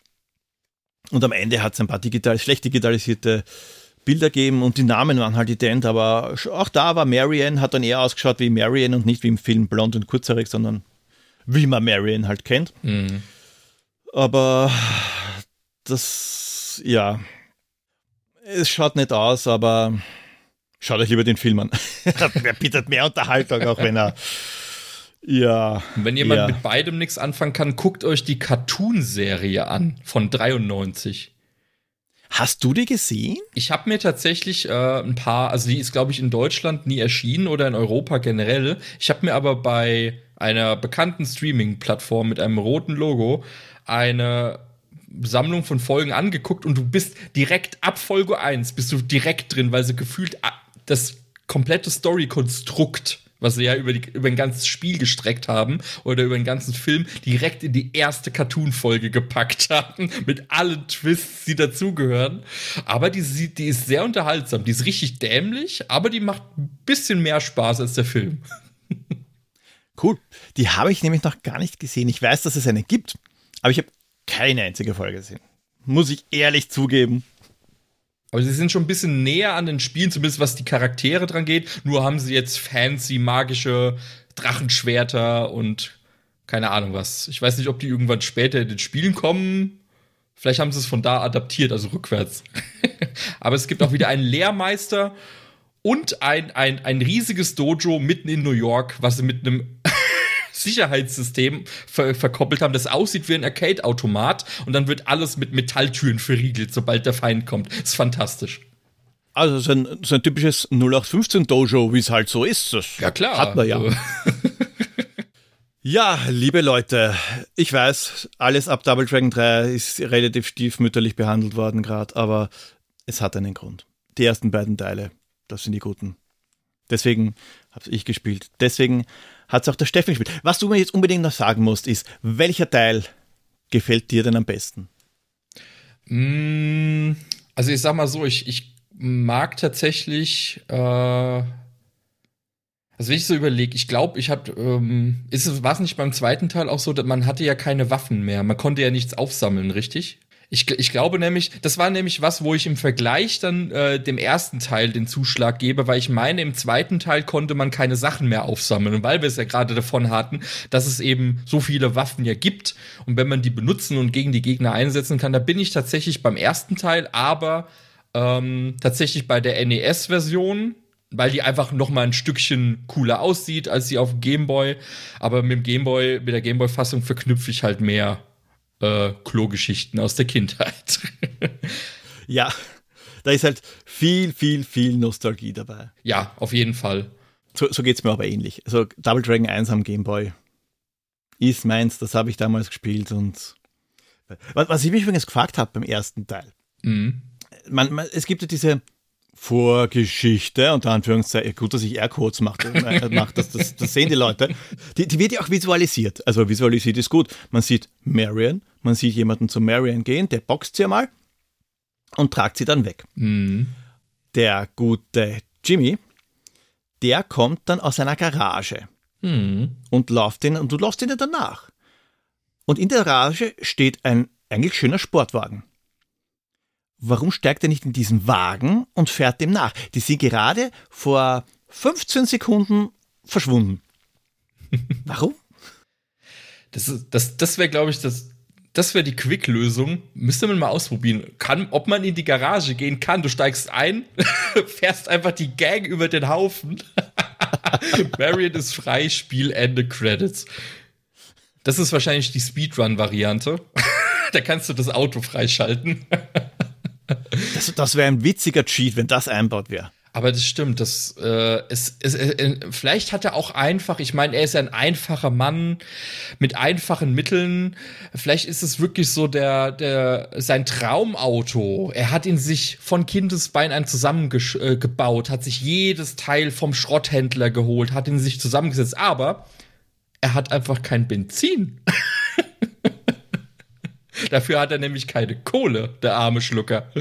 Und am Ende hat es ein paar digital, schlecht digitalisierte Bilder gegeben und die Namen waren halt ident, aber auch da war Marianne, hat dann eher ausgeschaut wie Marianne und nicht wie im Film blond und kurzhaarig, sondern wie man Marion halt kennt. Mhm. Aber das, ja, es schaut nicht aus, aber schaut euch lieber den Film an. er bietet mehr Unterhaltung, auch wenn er. Ja. Wenn jemand ja. mit beidem nichts anfangen kann, guckt euch die Cartoon-Serie an von 93. Hast du die gesehen? Ich habe mir tatsächlich äh, ein paar, also die ist, glaube ich, in Deutschland nie erschienen oder in Europa generell. Ich habe mir aber bei einer bekannten Streaming-Plattform mit einem roten Logo, eine Sammlung von Folgen angeguckt und du bist direkt ab Folge 1 bist du direkt drin, weil sie gefühlt das komplette Story-Konstrukt, was sie ja über, die, über ein ganzes Spiel gestreckt haben oder über den ganzen Film, direkt in die erste Cartoon-Folge gepackt haben, mit allen Twists, die dazugehören. Aber die, die ist sehr unterhaltsam, die ist richtig dämlich, aber die macht ein bisschen mehr Spaß als der Film. Cool. Die habe ich nämlich noch gar nicht gesehen. Ich weiß, dass es eine gibt, aber ich habe keine einzige Folge gesehen. Muss ich ehrlich zugeben. Aber sie sind schon ein bisschen näher an den Spielen, zumindest was die Charaktere dran geht. Nur haben sie jetzt fancy, magische Drachenschwerter und keine Ahnung was. Ich weiß nicht, ob die irgendwann später in den Spielen kommen. Vielleicht haben sie es von da adaptiert, also rückwärts. Aber es gibt auch wieder einen Lehrmeister und ein, ein, ein riesiges Dojo mitten in New York, was sie mit einem Sicherheitssystem ver verkoppelt haben, das aussieht wie ein Arcade-Automat und dann wird alles mit Metalltüren verriegelt, sobald der Feind kommt. Das ist fantastisch. Also so ein, so ein typisches 0815 Dojo, wie es halt so ist. Das ja klar. Hat man ja. ja, liebe Leute, ich weiß, alles ab Double Dragon 3 ist relativ stiefmütterlich behandelt worden gerade, aber es hat einen Grund. Die ersten beiden Teile das sind die Guten. Deswegen habe ich gespielt. Deswegen hat es auch der Steffen gespielt. Was du mir jetzt unbedingt noch sagen musst, ist, welcher Teil gefällt dir denn am besten? Mm, also ich sag mal so, ich, ich mag tatsächlich, äh, also wenn ich so überlege, ich glaube, ich habe, ähm, war es nicht beim zweiten Teil auch so, dass man hatte ja keine Waffen mehr, man konnte ja nichts aufsammeln, richtig? Ich, ich glaube nämlich, das war nämlich was, wo ich im Vergleich dann äh, dem ersten Teil den Zuschlag gebe, weil ich meine, im zweiten Teil konnte man keine Sachen mehr aufsammeln. Und weil wir es ja gerade davon hatten, dass es eben so viele Waffen ja gibt und wenn man die benutzen und gegen die Gegner einsetzen kann, da bin ich tatsächlich beim ersten Teil, aber ähm, tatsächlich bei der NES-Version, weil die einfach noch mal ein Stückchen cooler aussieht als die auf dem Gameboy. Aber mit dem Gameboy, mit der Gameboy-Fassung verknüpfe ich halt mehr äh, Klogeschichten aus der Kindheit. ja, da ist halt viel, viel, viel Nostalgie dabei. Ja, auf jeden Fall. So, so geht es mir aber ähnlich. Also Double Dragon 1 am Game Boy ist meins, das habe ich damals gespielt und was, was ich mich übrigens gefragt habe beim ersten Teil. Mhm. Man, man, es gibt ja diese Vorgeschichte, unter Anführungszeichen, gut, dass ich Aircodes mache, äh, mach, das, das, das sehen die Leute, die, die wird ja auch visualisiert. Also visualisiert ist gut. Man sieht Marion, man sieht jemanden zu Marion gehen, der boxt sie einmal und tragt sie dann weg. Mhm. Der gute Jimmy, der kommt dann aus einer Garage mhm. und läuft den, und du läufst ihn danach. Und in der Garage steht ein eigentlich schöner Sportwagen warum steigt er nicht in diesen Wagen und fährt dem nach? Die sind gerade vor 15 Sekunden verschwunden. Warum? Das, das, das wäre, glaube ich, das, das wäre die Quick-Lösung. Müsste man mal ausprobieren. Kann, ob man in die Garage gehen kann. Du steigst ein, fährst einfach die Gang über den Haufen. Marion ist frei, Spielende, Credits. Das ist wahrscheinlich die Speedrun-Variante. da kannst du das Auto freischalten. Das das wäre ein witziger Cheat, wenn das einbaut wäre. Aber das stimmt, das äh, es, es, äh, vielleicht hat er auch einfach, ich meine, er ist ein einfacher Mann mit einfachen Mitteln. Vielleicht ist es wirklich so der der sein Traumauto. Er hat ihn sich von Kindesbein an zusammengebaut, äh, hat sich jedes Teil vom Schrotthändler geholt, hat ihn sich zusammengesetzt, aber er hat einfach kein Benzin. Dafür hat er nämlich keine Kohle, der arme Schlucker.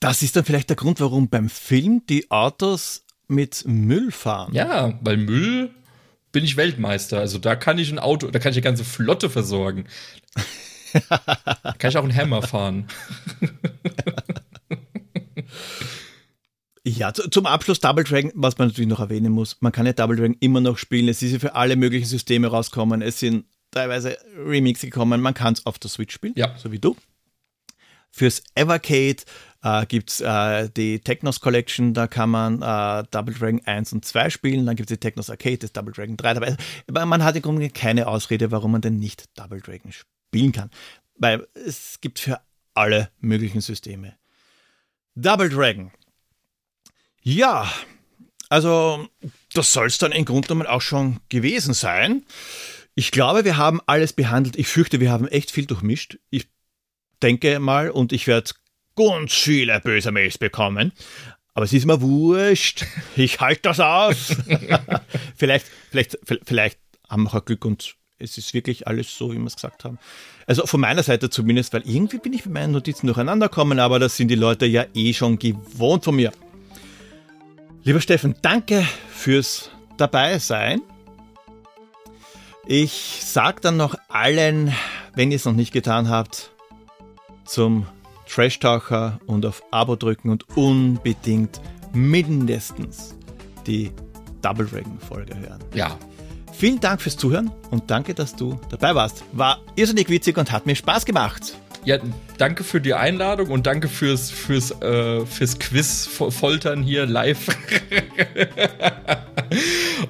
Das ist dann vielleicht der Grund, warum beim Film die Autos mit Müll fahren. Ja, weil Müll bin ich Weltmeister. Also da kann ich ein Auto, da kann ich eine ganze Flotte versorgen. da kann ich auch einen Hammer fahren. Ja, zum Abschluss Double Dragon, was man natürlich noch erwähnen muss, man kann ja Double Dragon immer noch spielen. Es ist ja für alle möglichen Systeme rausgekommen. Es sind teilweise Remixe gekommen. Man kann es auf der Switch spielen, ja. so wie du. Fürs Evercade äh, gibt es äh, die Technos Collection, da kann man äh, Double Dragon 1 und 2 spielen. Dann gibt es die Technos Arcade, das Double Dragon 3 dabei. Aber man hat im Grunde keine Ausrede, warum man denn nicht Double Dragon spielen kann. Weil es gibt für alle möglichen Systeme. Double Dragon. Ja, also das soll es dann im Grunde genommen auch schon gewesen sein. Ich glaube, wir haben alles behandelt. Ich fürchte, wir haben echt viel durchmischt. Ich denke mal, und ich werde ganz viele böse Mails bekommen. Aber es ist mir wurscht. Ich halte das aus. vielleicht, vielleicht, vielleicht haben wir auch Glück und es ist wirklich alles so, wie wir es gesagt haben. Also von meiner Seite zumindest, weil irgendwie bin ich mit meinen Notizen durcheinander gekommen, aber das sind die Leute ja eh schon gewohnt von mir. Lieber Steffen, danke fürs Dabeisein. Ich sage dann noch allen, wenn ihr es noch nicht getan habt, zum Trash-Taucher und auf Abo drücken und unbedingt mindestens die Double Dragon Folge hören. Ja. Vielen Dank fürs Zuhören und danke, dass du dabei warst. War irrsinnig witzig und hat mir Spaß gemacht. Ja, danke für die Einladung und danke fürs, fürs, äh, fürs Quiz-Foltern hier live.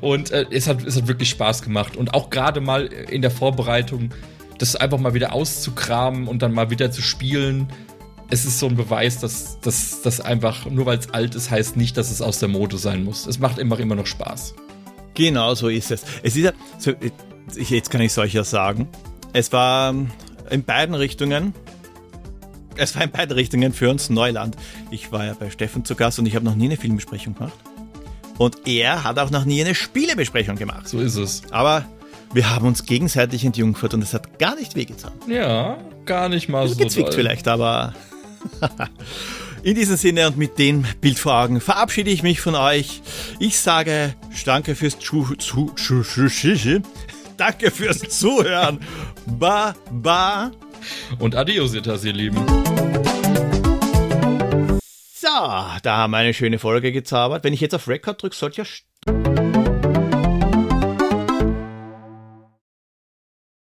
und äh, es, hat, es hat wirklich Spaß gemacht. Und auch gerade mal in der Vorbereitung, das einfach mal wieder auszukramen und dann mal wieder zu spielen es ist so ein Beweis, dass das einfach, nur weil es alt ist, heißt nicht, dass es aus der Mode sein muss. Es macht immer, immer noch Spaß. Genau so ist es. Es ist ja, so, jetzt kann ich es euch ja sagen, es war in beiden Richtungen, es war in beiden Richtungen für uns Neuland. Ich war ja bei Steffen zu Gast und ich habe noch nie eine Filmbesprechung gemacht. Und er hat auch noch nie eine Spielebesprechung gemacht. So ist es. Aber wir haben uns gegenseitig entjungfert und es hat gar nicht wehgetan. Ja, gar nicht mal so. Gezwickt doll. vielleicht, aber In diesem Sinne und mit den Bildfragen verabschiede ich mich von euch. Ich sage Danke fürs Zu Zu Zu Zu Danke fürs Zuhören. Ba ba. Und adios, ihr Lieben. So, da haben wir eine schöne Folge gezaubert. Wenn ich jetzt auf Record drücke, sollte ja